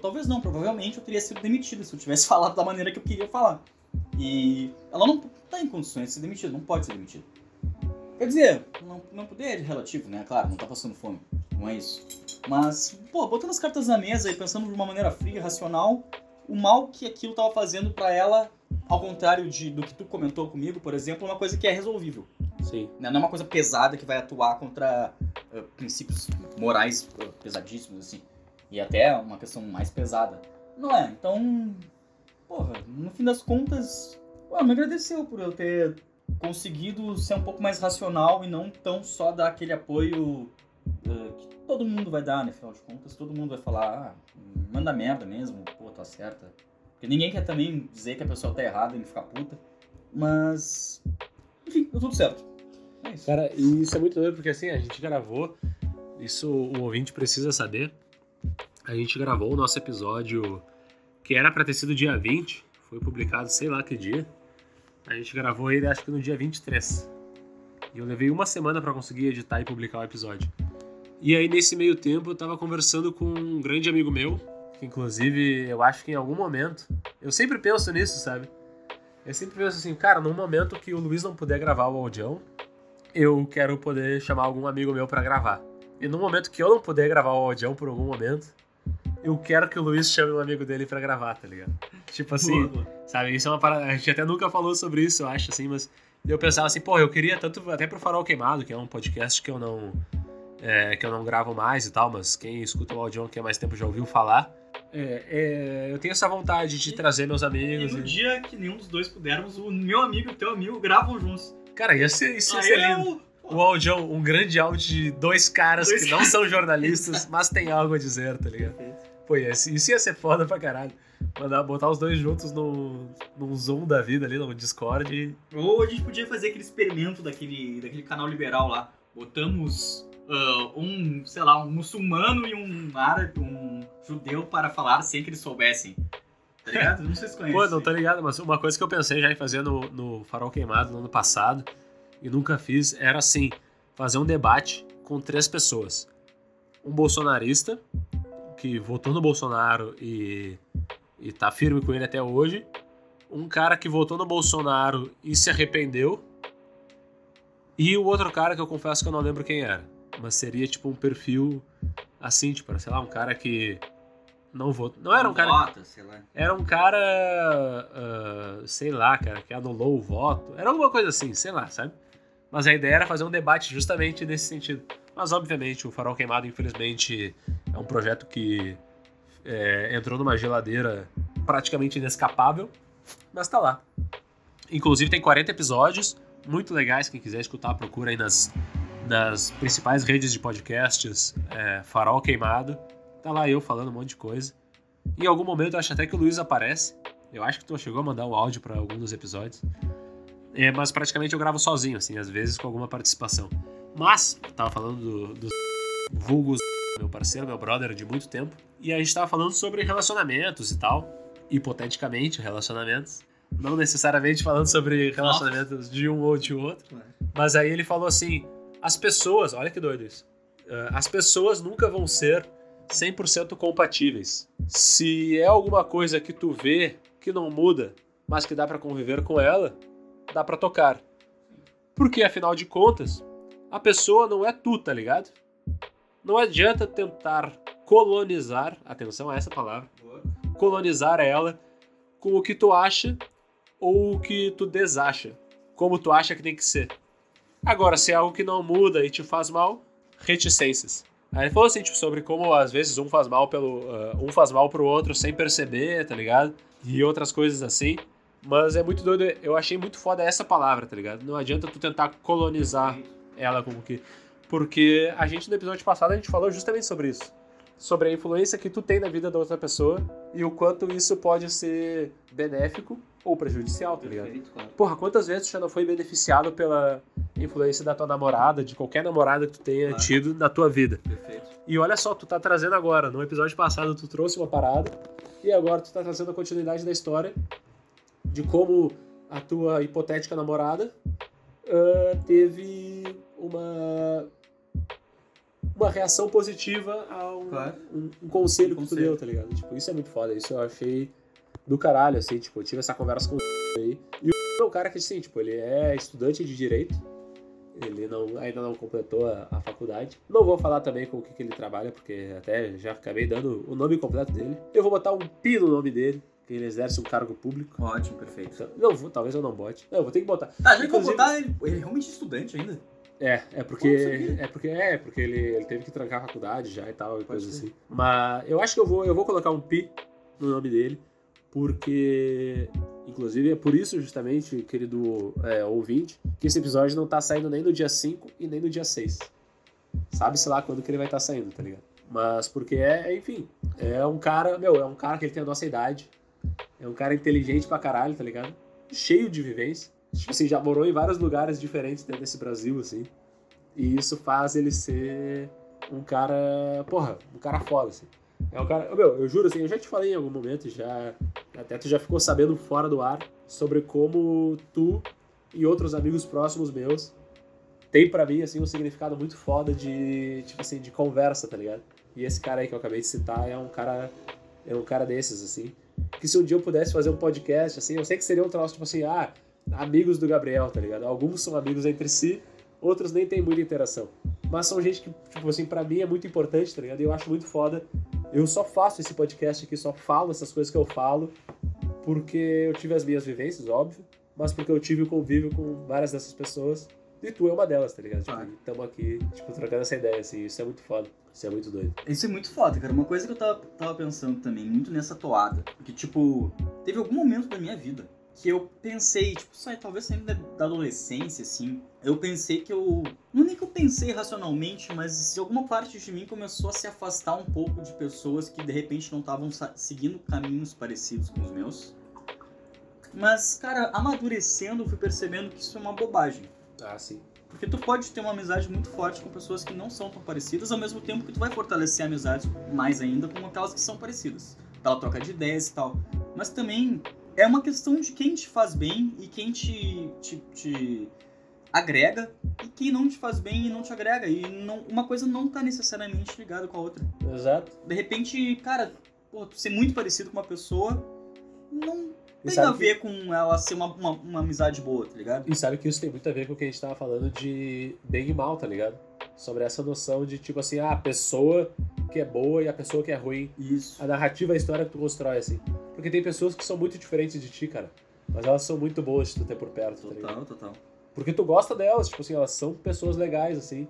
talvez não, provavelmente eu teria sido demitido se eu tivesse falado da maneira que eu queria falar. E ela não tá em condições de ser demitida, não pode ser demitida. Quer dizer, não, não poder é relativo, né? Claro, não tá passando fome, não é isso. Mas, pô, botando as cartas na mesa e pensando de uma maneira fria, racional, o mal que aquilo tava fazendo para ela, ao contrário de, do que tu comentou comigo, por exemplo, é uma coisa que é resolvível. Sim. Não é uma coisa pesada que vai atuar contra uh, princípios morais uh, pesadíssimos, assim. E até uma questão mais pesada. Não é? Então, porra, no fim das contas, ué, me agradeceu por eu ter conseguido ser um pouco mais racional e não tão só dar aquele apoio uh, que todo mundo vai dar, né? Afinal de contas, todo mundo vai falar, ah, manda merda mesmo, pô, tá certa. Porque ninguém quer também dizer que a pessoa tá errada e ficar puta. Mas, enfim, deu tudo certo. É isso. Cara, e isso é muito doido porque assim, a gente gravou, isso o ouvinte precisa saber. A gente gravou o nosso episódio que era pra ter sido dia 20, foi publicado sei lá que dia. A gente gravou ele acho que no dia 23. E eu levei uma semana pra conseguir editar e publicar o episódio. E aí nesse meio tempo eu tava conversando com um grande amigo meu, que inclusive eu acho que em algum momento, eu sempre penso nisso, sabe? Eu sempre penso assim, cara, num momento que o Luiz não puder gravar o audião, eu quero poder chamar algum amigo meu pra gravar. E no momento que eu não puder gravar o audião por algum momento, eu quero que o Luiz chame um amigo dele pra gravar, tá ligado? Tipo assim, sabe? Isso é uma parada. A gente até nunca falou sobre isso, eu acho, assim, mas eu pensava assim, pô, eu queria tanto até pro Farol Queimado, que é um podcast que eu não. é, que eu não gravo mais e tal, mas quem escuta o audião que há mais tempo já ouviu falar. É, é, eu tenho essa vontade de E- trazer meus E amigos. no e- dia que nenhum dos dois pudermos, o meu amigo e o teu amigo gravam juntos. Cara, ia ser, isso ia ser é lindo. o- O audião, um grande áudio de dois caras Dois que não são jornalistas, mas tem algo a dizer, tá ligado? Pô, ia- isso ia ser foda pra caralho. Mandar, botar os dois juntos no, num Zoom da vida ali, no Discord. Ou a gente podia fazer aquele experimento daquele, daquele canal liberal lá. Botamos ah, um, sei lá, um muçulmano e um árabe, um judeu para falar sem que eles soubessem. Tá ligado? Não sei se conhece. Pô, não tô ligado, mas uma coisa que eu pensei já em fazer no, no Farol Queimado no ano passado e nunca fiz era assim: fazer um debate com três pessoas. Um bolsonarista, que votou no Bolsonaro e, e tá firme com ele até hoje. Um cara que votou no Bolsonaro e se arrependeu. E o outro cara que eu confesso que eu não lembro quem era. Mas seria tipo um perfil assim, tipo, sei lá, um cara que não votou. Não era um cara. Bota, sei lá. Era um cara, ah, sei lá, cara, que anulou o voto. Era alguma coisa assim, sei lá, sabe? Mas a ideia era fazer um debate justamente nesse sentido. Mas, obviamente, o Farol Queimado, infelizmente, é um projeto que é, entrou numa geladeira praticamente inescapável, mas tá lá. Inclusive, tem 40 episódios, muito legais. Quem quiser escutar, procura aí nas, nas principais redes de podcasts é, Farol Queimado. Tá lá eu falando um monte de coisa. Em algum momento eu acho até que o Luiz aparece. Eu acho que tu chegou a mandar um áudio pra algum dos episódios. É, mas praticamente eu gravo sozinho, assim, às vezes com alguma participação. Mas, tava falando do, do vulgos, meu parceiro, meu brother de muito tempo. E a gente tava falando sobre relacionamentos e tal. Hipoteticamente, relacionamentos. Não necessariamente falando sobre relacionamentos de um ou de outro. Mas aí ele falou assim: as pessoas, olha que doido isso. Ah, as pessoas nunca vão ser 100% compatíveis. Se é alguma coisa que tu vê que não muda, mas que dá pra conviver com ela, dá pra tocar. Porque afinal de contas, a pessoa não é tu, tá ligado? Não adianta tentar colonizar, atenção a essa palavra, colonizar ela com o que tu acha ou o que tu desacha, como tu acha que tem que ser. Agora, se é algo que não muda e te faz mal, reticências. Aí ele falou assim, tipo, sobre como às vezes um faz mal pelo. ah, um faz mal pro outro sem perceber, tá ligado? E outras coisas assim. Mas é muito doido, eu achei muito foda essa palavra, tá ligado? Não adianta tu tentar colonizar ela como que. Porque a gente no episódio passado a gente falou justamente sobre isso. Sobre a influência que tu tem na vida da outra pessoa e o quanto isso pode ser benéfico ou prejudicial, tá ligado? Porra, quantas vezes tu já não foi beneficiado pela, influência da tua namorada, de qualquer namorada que tu tenha Claro. tido na tua vida. Perfeito. E olha só, tu tá trazendo agora. No episódio passado tu trouxe uma parada e agora tu tá trazendo a continuidade da história de como a tua hipotética namorada ah, teve uma uma reação positiva a um, Claro. um- um conselho Um que tu deu, tá ligado? Tipo, isso é muito foda. Isso eu achei do caralho, assim. Tipo, eu tive essa conversa com o aí. E o é um cara que, assim, tipo, ele é estudante de Direito. Ele não, ainda não completou a, a faculdade. Não vou falar também com o que, que ele trabalha, porque até já acabei dando o nome completo dele. Eu vou botar um pi no nome dele, que ele exerce um cargo público. Ótimo, perfeito. Então, não, vou, talvez eu não bote. Não, eu vou ter que botar. Tá, já que eu vou Inclusive- botar ele. Ele é realmente estudante ainda? É, é porque. É porque é, porque ele, ele teve que trancar a faculdade já e tal, e coisa ser. assim. Mas eu acho que eu vou, eu vou colocar um pi no nome dele, porque. Inclusive é por isso, justamente, querido é, ouvinte, que esse episódio não tá saindo nem no dia 5 e nem no dia 6. Sabe-se lá quando que ele vai estar saindo, tá ligado? Mas porque é, enfim, é um cara, meu, é um cara que ele tem a nossa idade. É um cara inteligente pra caralho, tá ligado? Cheio de vivência. Tipo assim, já morou em vários lugares diferentes dentro desse Brasil, assim. E isso faz ele ser um cara, porra, um cara foda, assim. É um cara, meu, eu juro assim, eu já te falei em algum momento, já até tu já ficou sabendo fora do ar sobre como tu e outros amigos próximos meus tem pra mim assim um significado muito foda de, tipo assim, de conversa, tá ligado? E esse cara aí que eu acabei de citar é um cara é um cara desses assim, que se um dia eu pudesse fazer um podcast assim, eu sei que seria um troço tipo assim, ah, amigos do Gabriel, tá ligado? Alguns são amigos entre si, outros nem tem muita interação. Mas são gente que, tipo assim, pra mim é muito importante, tá ligado? E eu acho muito foda. Eu só faço esse podcast aqui, só falo essas coisas que eu falo, porque eu tive as minhas vivências, óbvio, mas porque eu tive o convívio com várias dessas pessoas. E tu é uma delas, tá ligado? Tipo, estamos aqui, tipo, trocando essa ideia, assim. Isso é muito foda. Isso é muito doido. Isso é muito foda, cara. Uma coisa que eu tava, tava pensando também, muito nessa toada. Que, tipo, teve algum momento da minha vida que eu pensei, tipo, sai, talvez saindo da, da adolescência, assim. Eu pensei que eu. Não nem que eu pensei racionalmente, mas se alguma parte de mim começou a se afastar um pouco de pessoas que de repente não estavam seguindo caminhos parecidos com os meus. Mas, cara, amadurecendo, eu fui percebendo que isso é uma bobagem. Ah, sim. Porque tu pode ter uma amizade muito forte com pessoas que não são tão parecidas, ao mesmo tempo que tu vai fortalecer a amizade mais ainda com aquelas que são parecidas. Pela troca de ideias e tal. Mas também é uma questão de quem te faz bem e quem te, te, te agrega e quem não te faz bem e não te agrega. E não, uma coisa não tá necessariamente ligada com a outra. Exato. De repente, cara, pô, tu ser muito parecido com uma pessoa não E tem a que- ver com ela ser uma, uma, uma amizade boa, tá ligado? E sabe que isso tem muito a ver com o que a gente tava falando de bem e mal, tá ligado? Sobre essa noção de, tipo assim, ah, a pessoa que é boa e a pessoa que é ruim. Isso. A narrativa, a história que tu constrói, assim. Porque tem pessoas que são muito diferentes de ti, cara. Mas elas são muito boas de tu ter por perto, tá ligado? Total, total. Porque tu gosta delas, tipo assim, elas são pessoas legais, assim.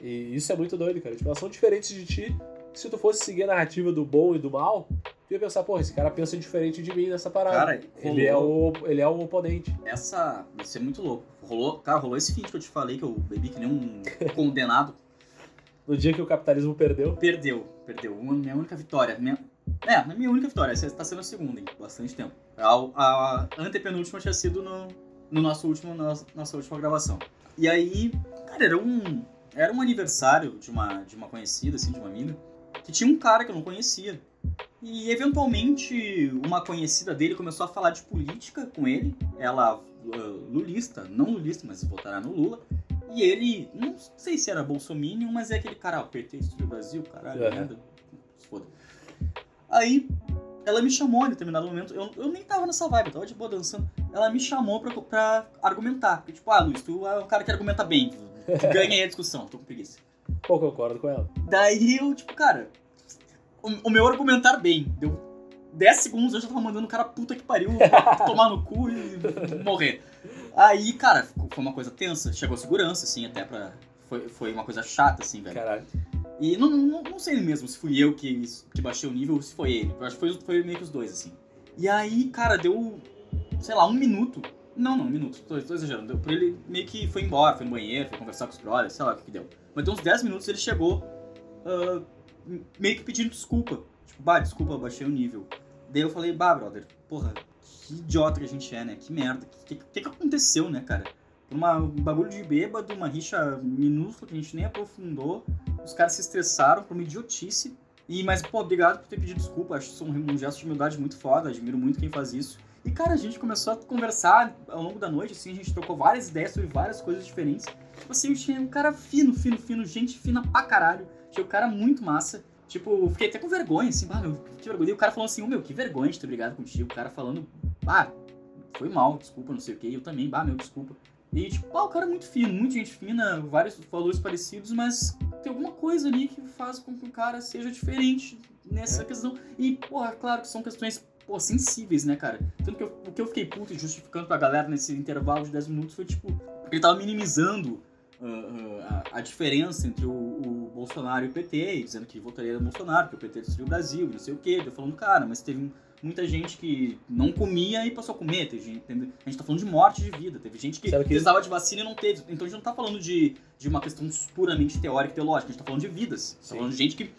E isso é muito doido, cara. Tipo, elas são diferentes de ti. Se tu fosse seguir a narrativa do bom e do mal, tu ia pensar, porra, esse cara pensa diferente de mim nessa parada. Cara, ele, é o, ele é o oponente. Essa. Vai ser muito louco. Rolou, cara, rolou esse feat que eu te falei que eu bebi que nem um condenado. No dia que o capitalismo perdeu. Perdeu. Perdeu. Uma, minha única vitória. Minha... É, a minha única vitória. Essa tá sendo a segunda, hein? Bastante tempo. A, a antepenúltima tinha sido no, no nosso último, na nossa, última gravação. E aí, cara, era um. Era um aniversário de uma, de uma conhecida, assim, de uma amiga, que tinha um cara que eu não conhecia. E eventualmente uma conhecida dele começou a falar de política com ele. Ela, uh, lulista, não lulista, mas votará no Lula. E ele, não sei se era bolsominion, mas é aquele cara, ah, o PT Brasil, caralho, Uhum. Se foda. Aí ela me chamou em determinado momento, eu, eu nem tava nessa vibe, eu tava de boa dançando. Ela me chamou pra, pra argumentar. Porque, tipo, ah, Luiz, tu é um cara que argumenta bem, tu ganha aí a discussão, tô com preguiça. Pô, concordo com ela. Daí eu, tipo, cara, o, o meu argumentar bem, deu 10 segundos, eu já tava mandando o cara puta que pariu tomar no cu e morrer. Aí, cara, foi uma coisa tensa, chegou segurança, assim, até pra. Foi, foi uma coisa chata, assim, velho. Caralho. E não, não, não sei mesmo se fui eu que, que baixei o nível ou se foi ele. Eu acho que foi, foi meio que os dois, assim. E aí, cara, deu, sei lá, um minuto. Não, não, um minuto, tô, tô exagerando. Deu pra ele meio que foi embora, foi no banheiro, foi conversar com os brothers, sei lá o que, que deu. Mas deu uns 10 minutos ele chegou ah, meio que pedindo desculpa. Tipo, bah, desculpa, baixei o nível. Daí eu falei, bah, brother, porra, que idiota que a gente é, né? Que merda. O que, que, que aconteceu, né, cara? Uma, um bagulho de bêbado, uma rixa minúscula que a gente nem aprofundou. Os caras se estressaram por uma idiotice. E, mas, pô, obrigado por ter pedido desculpa. Acho isso um, um gesto de humildade muito foda. Admiro muito quem faz isso. E, cara, a gente começou a conversar ao longo da noite, assim, a gente trocou várias ideias sobre várias coisas diferentes. Tipo assim, tinha um cara fino, fino, fino, gente fina pra caralho. Tinha um cara muito massa. Tipo, fiquei até com vergonha, assim, meu, que vergonha. E o cara falou assim, oh, meu, que vergonha de ter brigado contigo. O cara falando, ah, foi mal, desculpa, não sei o que. Eu também, bah, meu, desculpa. E, tipo, ah, o cara é muito fino, muita gente fina, vários valores parecidos, mas tem alguma coisa ali que faz com que o cara seja diferente nessa é. questão. E, porra, claro que são questões pô, sensíveis, né, cara? Tanto que eu, o que eu fiquei puto justificando pra galera nesse intervalo de 10 minutos foi, tipo, ele tava minimizando uh, uh, a, a, diferença entre o, o, Bolsonaro e o PT, dizendo que votaria no Bolsonaro, que o PT destruiu o Brasil, não sei o quê. Eu falando, cara, mas teve muita gente que não comia e passou a comer. Teve gente, a gente tá falando de morte de vida. Teve gente que, que precisava de vacina e não teve. Então a gente não tá falando de, de uma questão puramente teórica e teológica. A gente tá falando de vidas. Tá falando de gente que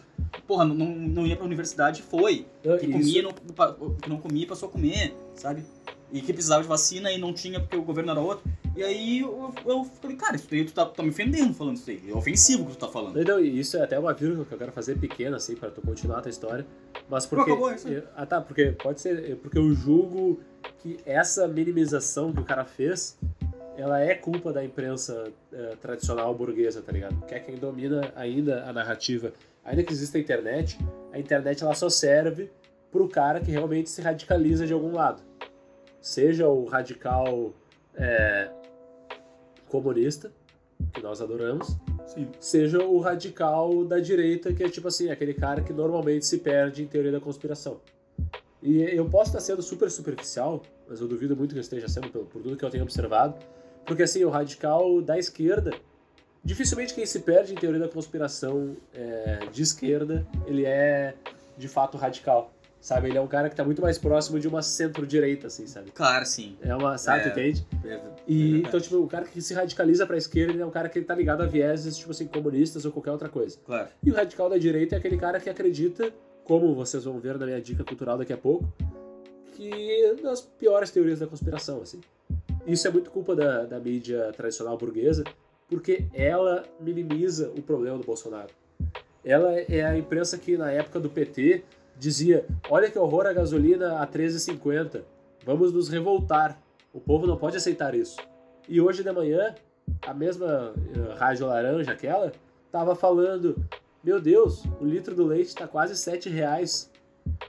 porra, não, não ia pra universidade foi. que, comia, não, que não comia passou a comer, sabe? E que precisava de vacina e não tinha porque o governo era outro. E aí eu, eu falei, cara, isso aí tu tá, tá me ofendendo falando isso aí. É ofensivo o que tu tá falando. Não, isso é até uma vírgula que eu quero fazer pequena, assim, pra tu continuar a tua história. Mas porque. Acabou isso. Eu, ah, tá, porque pode ser. Porque eu julgo que essa minimização que o cara fez ela é culpa da imprensa uh, tradicional burguesa, tá ligado? Que é quem domina ainda a narrativa ainda que exista a internet, a internet ela só serve pro cara que realmente se radicaliza de algum lado. Seja o radical é, comunista, que nós adoramos, Sim. seja o radical da direita, que é tipo assim, aquele cara que normalmente se perde em teoria da conspiração. E eu posso estar sendo super superficial, mas eu duvido muito que eu esteja sendo por, por tudo que eu tenho observado, porque assim, o radical da esquerda dificilmente quem se perde em teoria da conspiração é, de esquerda, ele é de fato radical. Sabe, ele é um cara que tá muito mais próximo de uma centro-direita, assim, sabe? Claro, sim. É uma, sabe, é, entende? É, e, então, tipo, o cara que se radicaliza pra esquerda, ele é um cara que tá ligado a vieses, tipo assim, comunistas ou qualquer outra coisa. Claro. E o radical da direita é aquele cara que acredita, como vocês vão ver na minha dica cultural daqui a pouco, que nas piores teorias da conspiração, assim. Isso é muito culpa da, da mídia tradicional burguesa, porque ela minimiza o problema do Bolsonaro. Ela é a imprensa que na época do PT dizia: olha que horror a gasolina a 13,50, vamos nos revoltar, o povo não pode aceitar isso. E hoje de manhã, a mesma uh, rádio laranja, aquela, estava falando: meu Deus, o litro do leite está quase 7 reais,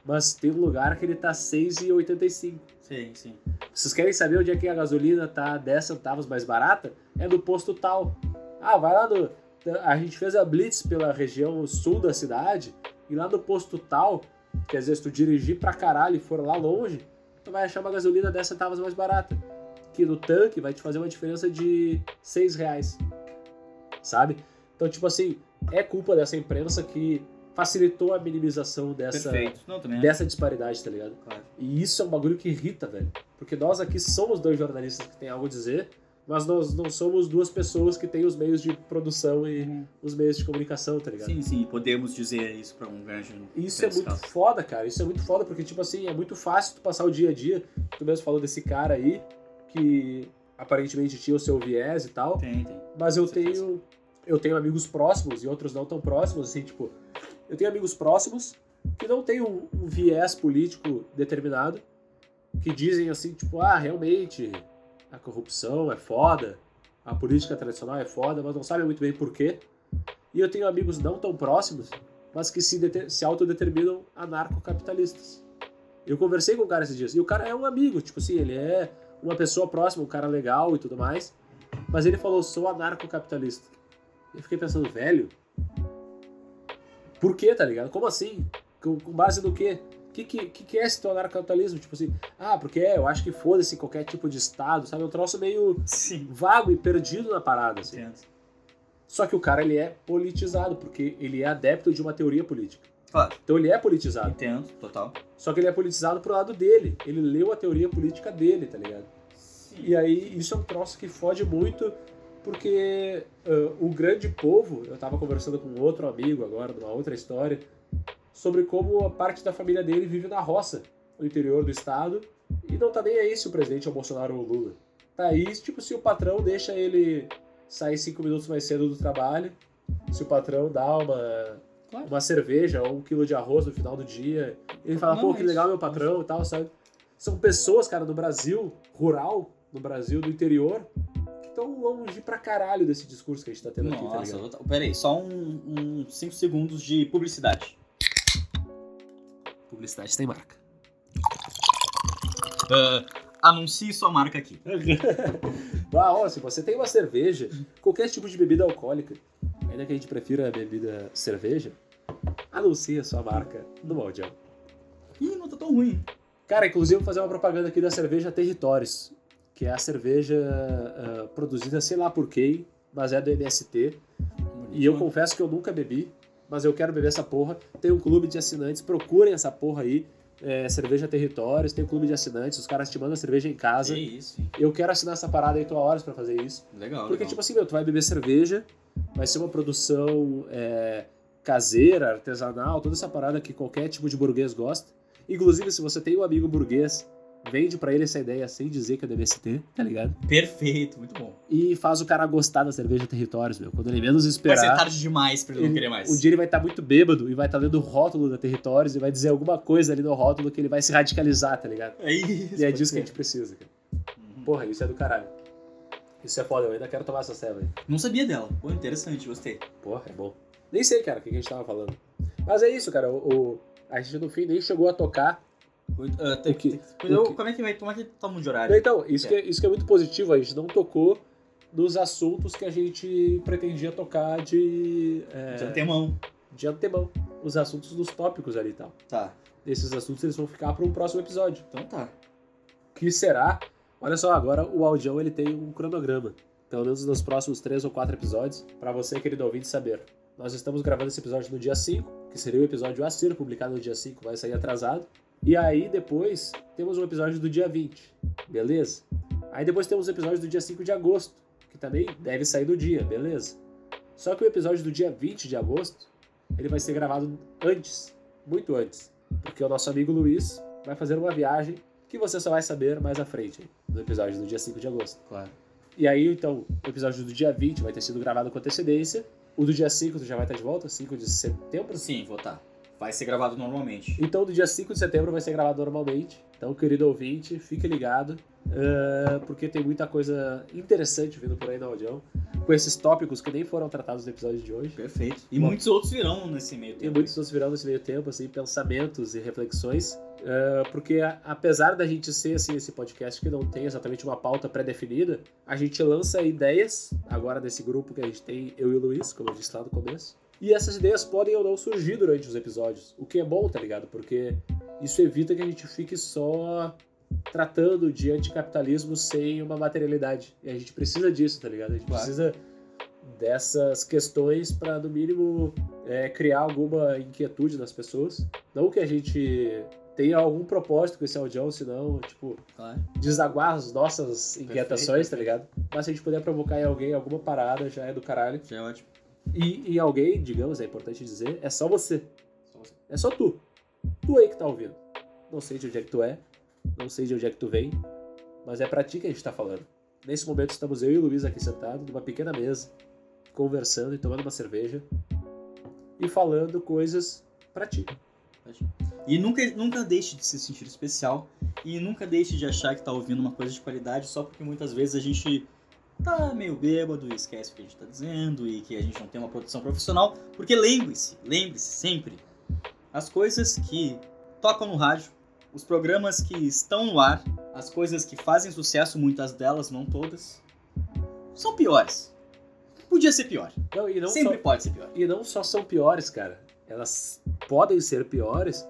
mas tem um lugar que ele está 6,85. Sim, sim. Vocês querem saber onde é que a gasolina tá 10 centavos mais barata? É do posto tal. Ah, vai lá no. A gente fez a blitz pela região sul da cidade e lá no posto tal, que às vezes tu dirigir pra caralho e for lá longe, tu vai achar uma gasolina 10 centavos mais barata. Que no tanque vai te fazer uma diferença de 6 reais. Sabe? Então, tipo assim, é culpa dessa imprensa que facilitou a minimização dessa, Não, dessa disparidade, tá ligado? Claro. E isso é um bagulho que irrita, velho. Porque nós aqui somos dois jornalistas que têm algo a dizer, mas nós não somos duas pessoas que têm os meios de produção e uhum. os meios de comunicação, tá ligado? Sim, sim, podemos dizer isso pra um grande. Isso é muito caso. foda, cara. Isso é muito foda, porque, tipo assim, é muito fácil tu passar o dia a dia. Tu mesmo falou desse cara aí, que aparentemente tinha o seu viés e tal. Tem, tem. Mas eu tenho. Eu tenho amigos próximos e outros não tão próximos, assim, tipo, eu tenho amigos próximos que não têm um, um viés político determinado, que dizem assim, tipo, ah, realmente a corrupção é foda, a política tradicional é foda, mas não sabem muito bem por quê. E eu tenho amigos não tão próximos, mas que se, se autodeterminam anarcocapitalistas. Eu conversei com o cara esses dias, e o cara é um amigo, tipo assim, ele é uma pessoa próxima, um cara legal e tudo mais, mas ele falou, sou anarcocapitalista. Eu fiquei pensando, velho, por quê, tá ligado? Como assim? Com, com base no quê? O que, que, que é esse teu anarcapitalismo? Tipo assim, ah, porque é, eu acho que foda-se qualquer tipo de Estado, sabe? É um troço meio Sim. vago e perdido na parada, assim. Entendo. Só que o cara, ele é politizado, porque ele é adepto de uma teoria política. Claro. Então ele é politizado. Entendo, total. Só que ele é politizado pro lado dele. Ele leu a teoria política dele, tá ligado? Sim. E aí, isso é um troço que fode muito porque uh, o grande povo, eu estava conversando com outro amigo agora, numa outra história, sobre como a parte da família dele vive na roça, no interior do estado, e não tá nem aí se o presidente é o Bolsonaro ou o Lula. tá aí, tipo, se o patrão deixa ele sair cinco minutos mais cedo do trabalho, se o patrão dá uma, Claro. uma cerveja ou um quilo de arroz no final do dia, ele fala, Não, pô, que legal meu patrão e tal, sabe? São pessoas, cara, do Brasil, rural, no Brasil, do interior, que estão longe pra caralho desse discurso que a gente tá tendo aqui, tá Nossa, ligado? peraí, só um 5 segundos de publicidade. Publicidade tem marca. Ah, anuncie sua marca aqui. ah, ó, se você tem uma cerveja, qualquer tipo de bebida alcoólica, ainda que a gente prefira a bebida cerveja, anuncie a sua marca no Maldião. Ih, não tá tão ruim. Cara, inclusive vou fazer uma propaganda aqui da cerveja Territórios, que é a cerveja ah, produzida sei lá por quem, mas é do MST. E eu confesso que eu nunca bebi, mas eu quero beber essa porra. Tem um clube de assinantes, procurem essa porra aí. É, cerveja Territórios, tem um clube de assinantes, os caras te mandam a cerveja em casa. Que isso, hein? Eu quero assinar essa parada aí, tô há horas pra fazer isso. Legal, Porque, legal. tipo assim, meu, tu vai beber cerveja, vai ser uma produção é, caseira, artesanal, toda essa parada que qualquer tipo de burguês gosta. Inclusive, se você tem um amigo burguês, vende pra ele essa ideia sem dizer que é do MST, tá ligado? Perfeito, muito bom. E faz o cara gostar da cerveja Territórios, meu. Quando ele menos Vai esperar. ser tarde demais pra ele não ele- querer mais. Um dia ele vai estar muito bêbado e vai estar lendo o rótulo da Territórios e vai dizer alguma coisa ali no rótulo que ele vai se radicalizar, tá ligado? É isso. E é disso que a ser. gente precisa, cara. Uhum. Porra, isso é do caralho. Isso é foda, eu ainda quero tomar essa ceva aí. Não sabia dela. Pô, interessante, gostei. Porra, é bom. Nem sei, cara, o que que a gente tava falando. Mas é isso, cara. O, o- a gente no fim nem chegou a tocar. Ah, tem, que- tem- que- como é que vai? Como é que toma de horário? Então, isso que, é, isso que é muito positivo. A gente não tocou nos assuntos que a gente pretendia tocar de, é, De antemão. de antemão. Os assuntos dos tópicos ali e tal. Tá. Esses assuntos eles vão ficar para um próximo episódio. Então tá. Que será... Olha só, agora o Audião ele tem um cronograma. Pelo menos nos próximos três ou quatro episódios. para você, querido ouvinte, saber. Nós estamos gravando esse episódio no dia 5, que seria o episódio a ser publicado no dia 5, vai sair atrasado. E aí depois temos um episódio do dia 20, beleza? Aí depois temos o episódio do dia 5 de agosto, que também deve sair do dia, beleza? Só que o episódio do dia 20 de agosto, ele vai ser gravado antes, muito antes. Porque o nosso amigo Luiz vai fazer uma viagem que você só vai saber mais à frente, no episódio do dia 5 de agosto. Claro. E aí, então, o episódio do dia 20 vai ter sido gravado com antecedência. O do dia 5 tu já vai estar de volta, 5 de setembro. Sim, vou tá. Vai ser gravado normalmente. Então, do dia 5 de setembro vai ser gravado normalmente. Então, querido ouvinte, fique ligado, eh, porque tem muita coisa interessante vindo por aí no audião, com esses tópicos que nem foram tratados no episódio de hoje. Perfeito. E Bom. muitos outros virão nesse meio Tem tempo. muitos outros virando nesse meio tempo, assim, pensamentos e reflexões, eh, porque a- apesar da gente ser assim, esse podcast que não tem exatamente uma pauta pré-definida, a gente lança ideias, agora nesse grupo que a gente tem, eu e o Luiz, como eu disse lá no começo, e essas ideias podem ou não surgir durante os episódios, o que é bom, tá ligado? Porque isso evita que a gente fique só tratando de anticapitalismo sem uma materialidade. E a gente precisa disso, tá ligado? A gente Claro. precisa dessas questões para no mínimo é, criar alguma inquietude nas pessoas. Não que a gente tenha algum propósito com esse audião, senão, tipo, Claro. desaguar as nossas inquietações, tá perfeito. ligado? Mas se a gente puder provocar em alguém alguma parada, já é do caralho. Já é ótimo. E em alguém, digamos, é importante dizer, é só você. Só você. É só tu. Tu aí que tá ouvindo. Não sei de onde é que tu é, não sei de onde é que tu vem, mas é pra ti que a gente tá falando. Nesse momento estamos eu e o Luiz aqui sentados numa pequena mesa, conversando e tomando uma cerveja e falando coisas pra ti. E nunca, nunca deixe de se sentir especial e nunca deixe de achar que tá ouvindo uma coisa de qualidade só porque muitas vezes a gente tá meio bêbado e esquece o que a gente tá dizendo e que a gente não tem uma produção profissional. Porque lembre-se, lembre-se sempre, as coisas que tocam no rádio, os programas que estão no ar, as coisas que fazem sucesso, muitas delas, não todas, são piores. Podia ser pior. Não, e não Sempre só, pode ser pior. e não só são piores, cara. Elas podem ser piores,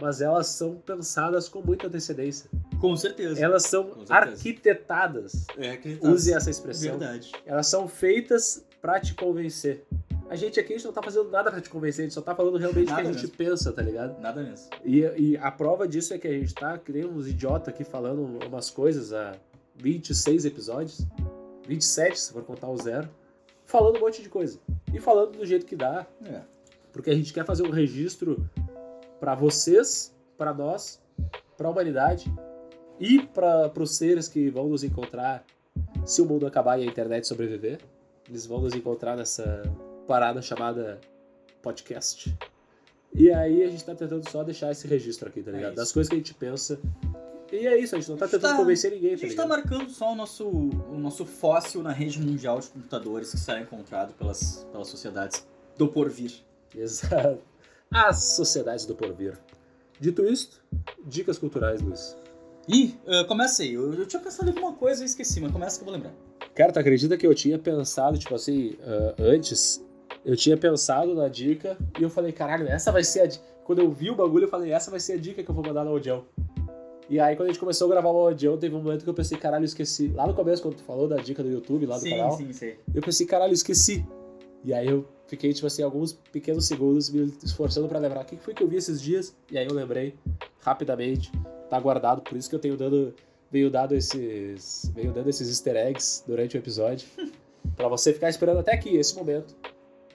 mas elas são pensadas com muita antecedência. Com certeza. Elas são certeza. arquitetadas. É. Use essa expressão. Verdade. Elas são feitas pra te convencer. A gente aqui a gente não tá fazendo nada pra te convencer, a gente só tá falando realmente o que a gente mesmo. pensa, tá ligado? Nada mesmo. E, e a prova disso é que a gente tá que nem uns idiotas aqui falando umas coisas há 26 episódios, 27 se for contar o zero, falando um monte de coisa. E falando do jeito que dá, É. porque a gente quer fazer um registro pra vocês, pra nós, pra humanidade e para os seres que vão nos encontrar se o mundo acabar e a internet sobreviver, eles vão nos encontrar nessa parada chamada podcast. E aí a gente tá tentando só deixar esse registro aqui, tá É ligado? isso. das coisas que a gente pensa. E é isso, a gente não tá A tentando tá- convencer ninguém, A tá gente tá ligado? marcando só o nosso, o nosso fóssil na rede mundial de computadores que será encontrado pelas, pelas sociedades do porvir. Exato. As sociedades do porvir. Dito isto, dicas culturais, Luiz. Ih, uh, começa aí. Eu, eu tinha pensado em alguma coisa e esqueci, mas começa que eu vou lembrar. Cara, tu acredita que eu tinha pensado, tipo assim, ah, antes, eu tinha pensado na dica e eu falei, caralho, essa vai ser a dica. Quando eu vi o bagulho, eu falei, essa vai ser a dica que eu vou mandar no audião. E aí, quando a gente começou a gravar o audião, teve um momento que eu pensei, caralho, eu esqueci. Lá no começo, quando tu falou da dica do YouTube, lá do sim, canal, sim, sei. eu pensei, caralho, eu esqueci. E aí eu fiquei, tipo assim, alguns pequenos segundos me esforçando pra lembrar o que foi que eu vi esses dias. E aí eu lembrei rapidamente, tá guardado, por isso que eu tenho dando, venho dado esses, venho dando esses easter eggs durante o episódio. pra você ficar esperando até aqui, esse momento.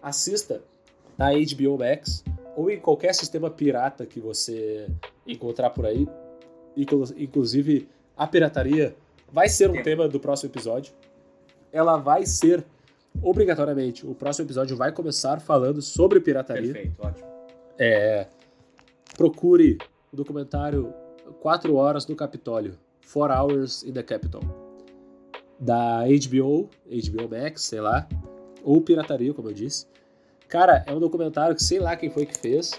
Assista na HBO Max ou em qualquer sistema pirata que você encontrar por aí. Inclu- Inclusive, a pirataria vai ser um Tema. tema do próximo episódio. Ela vai ser obrigatoriamente. O próximo episódio vai começar falando sobre pirataria. Perfeito, ótimo. É, procure o documentário 4 Horas no Capitólio. 4 Hours in the Capitol. Da HBO, HBO Max, sei lá. Ou pirataria, como eu disse. Cara, é um documentário que sei lá quem foi que fez.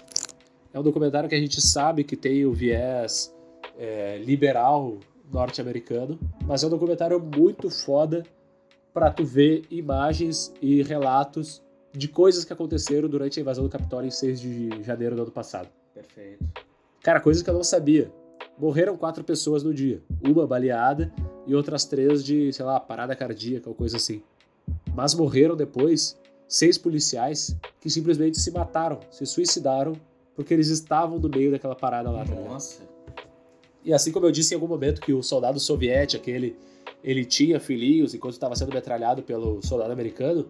É um documentário que a gente sabe que tem o viés é, liberal norte-americano. Mas é um documentário muito foda pra tu ver imagens e relatos de coisas que aconteceram durante a invasão do Capitólio em 6 de janeiro do ano passado. Perfeito. Cara, coisas que eu não sabia. Morreram quatro pessoas no dia. Uma baleada e outras três de, sei lá, parada cardíaca ou coisa assim. Mas morreram depois seis policiais que simplesmente se mataram, se suicidaram, porque eles estavam no meio daquela parada lá, tá? Nossa. E assim como eu disse em algum momento que o soldado soviético, aquele, ele tinha filhinhos enquanto estava sendo metralhado pelo soldado americano,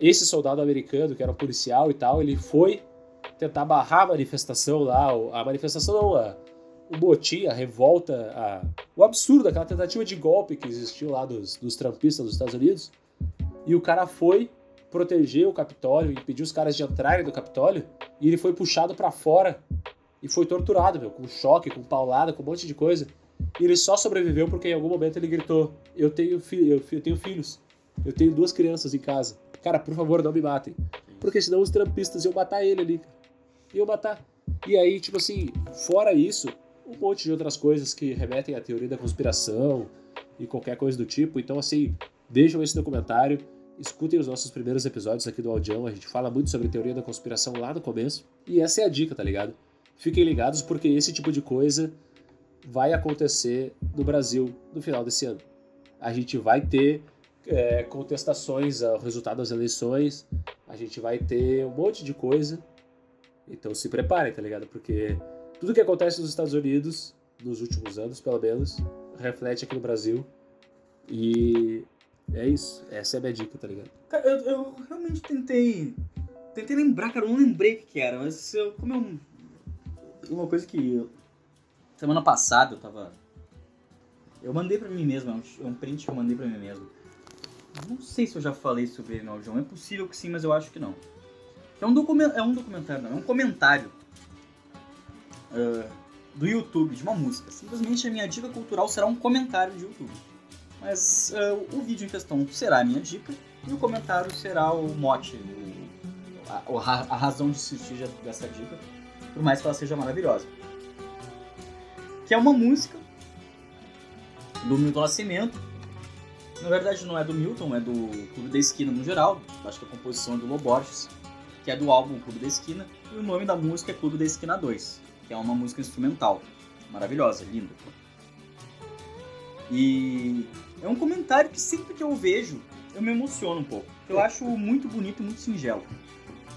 esse soldado americano, que era um policial e tal, ele foi tentar barrar a manifestação lá, a manifestação não, a, o motim, a revolta, a- o absurdo, aquela tentativa de golpe que existiu lá dos, dos trampistas dos Estados Unidos. E o cara foi proteger o Capitólio, impedir os caras de entrarem no Capitólio, e ele foi puxado pra fora e foi torturado, meu, com choque, com paulada, com um monte de coisa. E ele só sobreviveu porque em algum momento ele gritou: Eu tenho, fi eu, eu tenho filhos, eu tenho duas crianças em casa. Cara, por favor, não me matem. Porque senão os trampistas iam matar ele ali. Iam matar. E aí, tipo assim, fora isso, um monte de outras coisas que remetem à teoria da conspiração e qualquer coisa do tipo. Então, assim, vejam esse documentário, escutem os nossos primeiros episódios aqui do Audião. A gente fala muito sobre teoria da conspiração lá no começo. E essa é a dica, tá ligado? Fiquem ligados porque esse tipo de coisa vai acontecer no Brasil no final desse ano. A gente vai ter é, contestações ao resultado das eleições, a gente vai ter um monte de coisa. Então se preparem, tá ligado? Porque tudo que acontece nos Estados Unidos, nos últimos anos pelo menos, reflete aqui no Brasil. E é isso. Essa é a minha dica, tá ligado? Cara, eu, eu realmente tentei. Tentei lembrar, cara, eu não lembrei o que era, mas eu, como eu. Uma coisa que. eu- semana passada eu tava. Eu mandei pra mim mesmo, é um, é um print que eu mandei pra mim mesmo. Não sei se eu já falei sobre ele no Audião, é possível que sim, mas eu acho que não. É um, documen- é um documentário, não, é um comentário ah, do YouTube, de uma música. Simplesmente a minha dica cultural será um comentário de YouTube. Mas ah, o vídeo em questão será a minha dica e o comentário será o mote, o- a, a razão de existir de- dessa dica, por mais que ela seja maravilhosa. Que é uma música do Milton Nascimento. Na verdade não é do Milton, é do Clube da Esquina no geral. Acho que a composição é do Loborges, que é do álbum Clube da Esquina. E o nome da música é Clube da Esquina 2, que é uma música instrumental. Maravilhosa, linda. E é um comentário que sempre que eu vejo, eu me emociono um pouco. Eu acho muito bonito e muito singelo.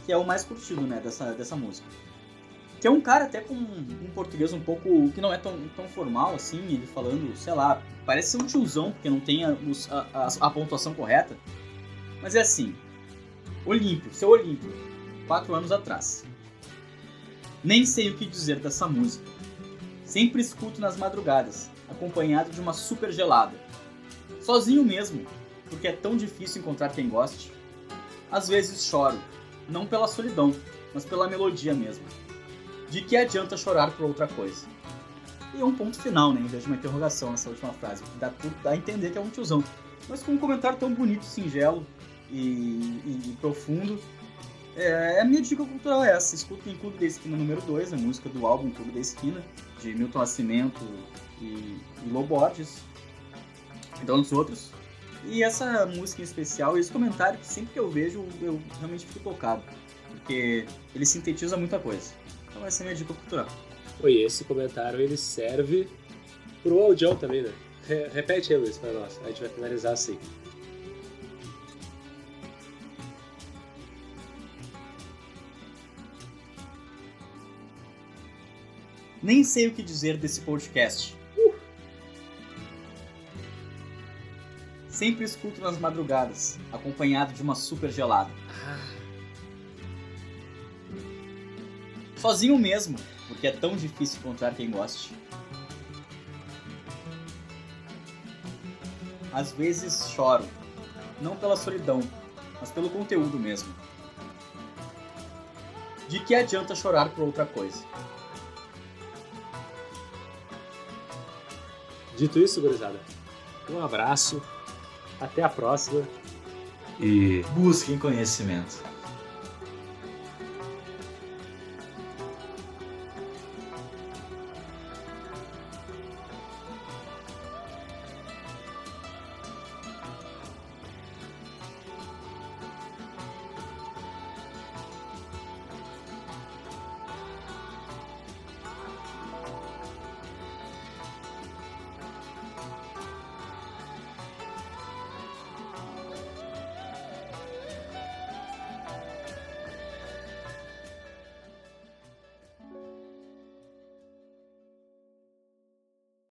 Que é o mais curtido, né, dessa, dessa música. Que é um cara até com um português um pouco. que não é tão, tão formal assim, ele falando, sei lá, parece ser um tiozão, porque não tem a, a, a- a pontuação correta. Mas é assim. Olímpio, seu Olímpio, quatro anos atrás. Nem sei o que dizer dessa música. Sempre escuto nas madrugadas, acompanhado de uma super gelada. Sozinho mesmo, porque é tão difícil encontrar quem goste. Às vezes choro, não pela solidão, mas pela melodia mesmo. De que adianta chorar por outra coisa? E um ponto final, né? Em vez de uma interrogação nessa última frase. Dá, tudo, dá a entender que é um tiozão. Mas com um comentário tão bonito, singelo e, e, e profundo. É, a minha dica cultural é essa. Escutem Clube da Esquina número 2, a música do álbum Clube da Esquina, de Milton Nascimento e, e Loborges. E tantos outros. E essa música em especial, esse comentário que sempre que eu vejo, eu realmente fico tocado. Porque ele sintetiza muita coisa. Então essa é a minha dica cultural. Oi, esse comentário ele serve pro audião também, né? Re repete aí, Luiz, pra nós. A gente vai finalizar assim. Nem sei o que dizer desse podcast. Sempre escuto nas madrugadas, acompanhado de uma super gelada. Sozinho mesmo, porque é tão difícil encontrar quem goste. Às vezes choro, não pela solidão, mas pelo conteúdo mesmo. De que adianta chorar por outra coisa? Dito isso, gurizada, um abraço, até a próxima e Busquem conhecimento.